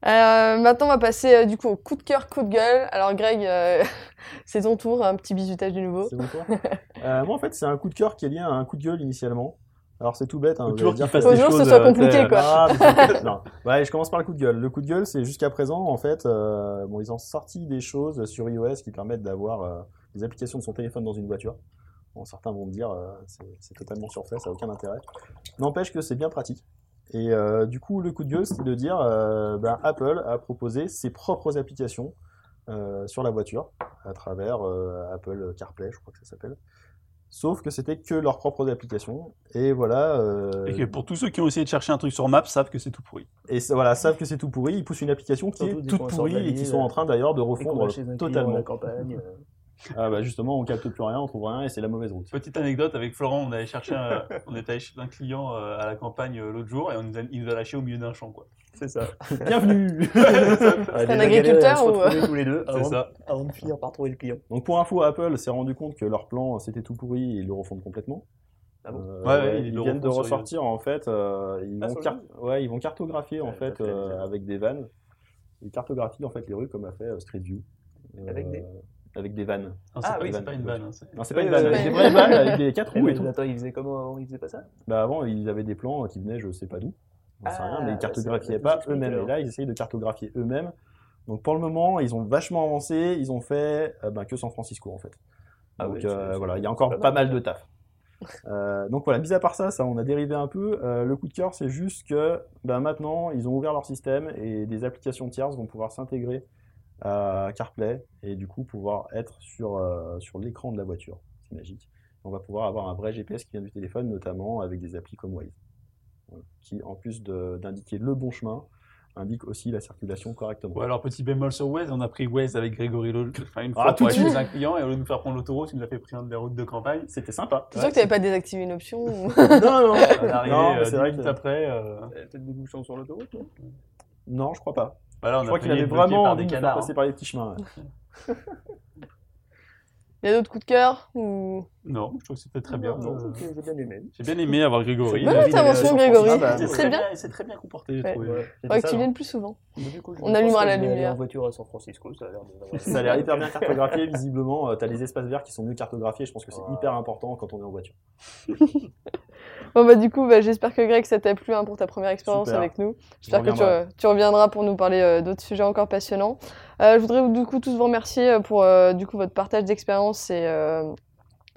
[SPEAKER 1] Euh, maintenant, on va passer euh, du coup au coup de cœur, coup de gueule. Alors, Greg, euh, c'est ton tour. Un petit bisutage du nouveau.
[SPEAKER 5] C'est bon tour Euh, Moi, en fait, c'est un coup de cœur qui est lié à un coup de gueule initialement. Alors, c'est tout bête. Hein,
[SPEAKER 6] toujours qu'il fasse des
[SPEAKER 1] toujours que ce
[SPEAKER 6] choses,
[SPEAKER 1] soit compliqué, quoi.
[SPEAKER 5] Ah, non. Ouais, je commence par le coup de gueule. Le coup de gueule, c'est jusqu'à présent, en fait, euh, bon, ils ont sorti des choses sur iOS qui permettent d'avoir euh, des applications de son téléphone dans une voiture. Bon, certains vont me dire, euh, c'est c'est totalement surfait, ça n'a aucun intérêt. N'empêche que c'est bien pratique. Et euh, du coup, le coup de gueule, c'est de dire, euh, ben, Apple a proposé ses propres applications euh, sur la voiture à travers euh, Apple CarPlay, je crois que ça s'appelle. Sauf que c'était que leurs propres applications. Et voilà. euh,
[SPEAKER 6] Et que pour tous ceux qui ont essayé de chercher un truc sur Maps, savent que c'est tout pourri.
[SPEAKER 5] et ça- voilà, savent que c'est tout pourri, ils poussent une application qui est toute pourrie et qui sont en train d'ailleurs de refondre totalement.
[SPEAKER 4] la campagne. euh,
[SPEAKER 5] Ah bah justement, on capte plus rien, on trouve rien et c'est la mauvaise route.
[SPEAKER 6] Petite anecdote avec Florent, on allait chercher un, on était allé chez un client euh, à la campagne euh, l'autre jour et on nous a, il nous a lâché au milieu d'un champ quoi.
[SPEAKER 4] C'est ça.
[SPEAKER 5] Bienvenue
[SPEAKER 4] a
[SPEAKER 1] un agriculteur ou,
[SPEAKER 4] retrouver tous les deux
[SPEAKER 6] C'est
[SPEAKER 4] avant,
[SPEAKER 6] ça.
[SPEAKER 4] avant de finir par trouver le client.
[SPEAKER 5] Donc pour info, Apple s'est rendu compte que leur plan c'était tout pourri et ils le refondent complètement.
[SPEAKER 4] Ah bon?
[SPEAKER 5] Euh,
[SPEAKER 6] Ouais, ouais, ils
[SPEAKER 5] viennent de ressortir en fait, euh, ils,
[SPEAKER 4] Ah,
[SPEAKER 5] vont car- ouais, ils vont cartographier en fait euh, avec des vannes. Ils cartographient en fait les rues comme a fait euh, Street View. Euh,
[SPEAKER 4] Avec des
[SPEAKER 5] avec des vannes.
[SPEAKER 6] Non, c'est
[SPEAKER 4] Ah oui,
[SPEAKER 6] c'est pas une vanne. hein, c'est-
[SPEAKER 5] Non, c'est pas une vanne,
[SPEAKER 4] oui.
[SPEAKER 5] des vraies vannes avec des quatre roues et
[SPEAKER 4] mais
[SPEAKER 5] tout.
[SPEAKER 4] attends, ils faisaient comment avant Ils faisaient pas ça?
[SPEAKER 5] Bah avant, ils avaient des plans qui venaient, je sais pas d'où. Sais
[SPEAKER 4] Ah,
[SPEAKER 5] rien, mais ils
[SPEAKER 4] bah, ça
[SPEAKER 5] cartographiaient pas eux-mêmes. Et là, ils essayent de cartographier eux-mêmes. Donc pour le moment, ils ont vachement avancé. Ils ont fait euh, ben, que San Francisco en fait.
[SPEAKER 4] Ah
[SPEAKER 5] donc
[SPEAKER 4] ouais, c'est-
[SPEAKER 5] euh,
[SPEAKER 4] c'est
[SPEAKER 5] voilà, il y a encore
[SPEAKER 4] pas
[SPEAKER 5] pas
[SPEAKER 4] mal,
[SPEAKER 5] de taf. Euh, donc voilà, mis à part ça, ça on a dérivé un peu. Euh, le coup de cœur, c'est juste que ben, maintenant, ils ont ouvert leur système et des applications tierces vont pouvoir s'intégrer CarPlay et du coup pouvoir être sur, euh, sur l'écran de la voiture. C'est magique. On va pouvoir avoir un vrai GPS qui vient du téléphone, notamment avec des applis comme Waze, qui en plus d'indiquer le bon chemin, indique aussi la circulation correctement.
[SPEAKER 6] Ouais, alors petit bémol sur Waze, on a pris Waze avec Grégory enfin une
[SPEAKER 5] Ah,
[SPEAKER 6] fois
[SPEAKER 5] tout
[SPEAKER 6] pour chez un client et au lieu de nous faire prendre l'autoroute, il nous a fait prendre des routes de campagne.
[SPEAKER 5] C'était sympa.
[SPEAKER 1] C'est sûr que t'avais pas désactivé une option ou-
[SPEAKER 5] non, non,
[SPEAKER 6] On est arrivé
[SPEAKER 5] non, mais
[SPEAKER 6] euh,
[SPEAKER 5] c'est
[SPEAKER 6] dix
[SPEAKER 5] vrai que...
[SPEAKER 6] après. euh,
[SPEAKER 4] Peut-être des bouchons sur l'autoroute, non?
[SPEAKER 5] Non, je crois pas.
[SPEAKER 6] Voilà, on
[SPEAKER 5] Je
[SPEAKER 6] a
[SPEAKER 5] crois qu'il avait vraiment envie
[SPEAKER 6] des
[SPEAKER 5] de faire
[SPEAKER 6] canards.
[SPEAKER 5] passer par les petits chemins. ouais.
[SPEAKER 1] Il y a d'autres coups de cœur ou...
[SPEAKER 6] Non, je trouve que c'était très bien.
[SPEAKER 4] Non,
[SPEAKER 6] Euh,
[SPEAKER 4] j'ai bien aimé.
[SPEAKER 6] J'ai bien aimé avoir Grégory.
[SPEAKER 1] Bonne intervention,
[SPEAKER 4] San
[SPEAKER 1] Grégory.
[SPEAKER 4] Francisco,
[SPEAKER 5] bah,
[SPEAKER 1] C'est
[SPEAKER 6] très
[SPEAKER 1] bien.
[SPEAKER 6] il s'est très bien comporté, j'ai
[SPEAKER 1] Ouais.
[SPEAKER 6] trouvé.
[SPEAKER 4] Ouais,
[SPEAKER 1] que tu viennes plus souvent.
[SPEAKER 4] Coup,
[SPEAKER 1] On allumera la lumière.
[SPEAKER 4] en voiture à San Francisco, ça a l'air de
[SPEAKER 5] Ça a l'air hyper bien cartographié, visiblement. euh, T'as les espaces verts qui sont mieux cartographiés. Je pense que c'est
[SPEAKER 4] Ouais.
[SPEAKER 5] hyper important quand on est en voiture.
[SPEAKER 1] Bon bah du coup, bah, j'espère que Greg, ça t'a plu hein, pour ta première expérience
[SPEAKER 5] Super.
[SPEAKER 1] avec nous. J'espère que tu, reviendras pour nous parler euh, d'autres sujets encore passionnants. Euh, je voudrais du coup tous vous remercier euh, pour euh, du coup votre partage d'expérience et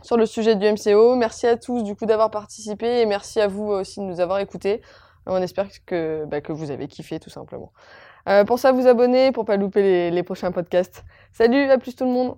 [SPEAKER 1] sur le sujet du MCO. Merci à tous du coup d'avoir participé et merci à vous aussi de nous avoir écoutés. On espère que, bah, que vous avez kiffé tout simplement. Pensez à vous abonner pour pas louper les, les prochains podcasts. Salut, à plus tout le monde.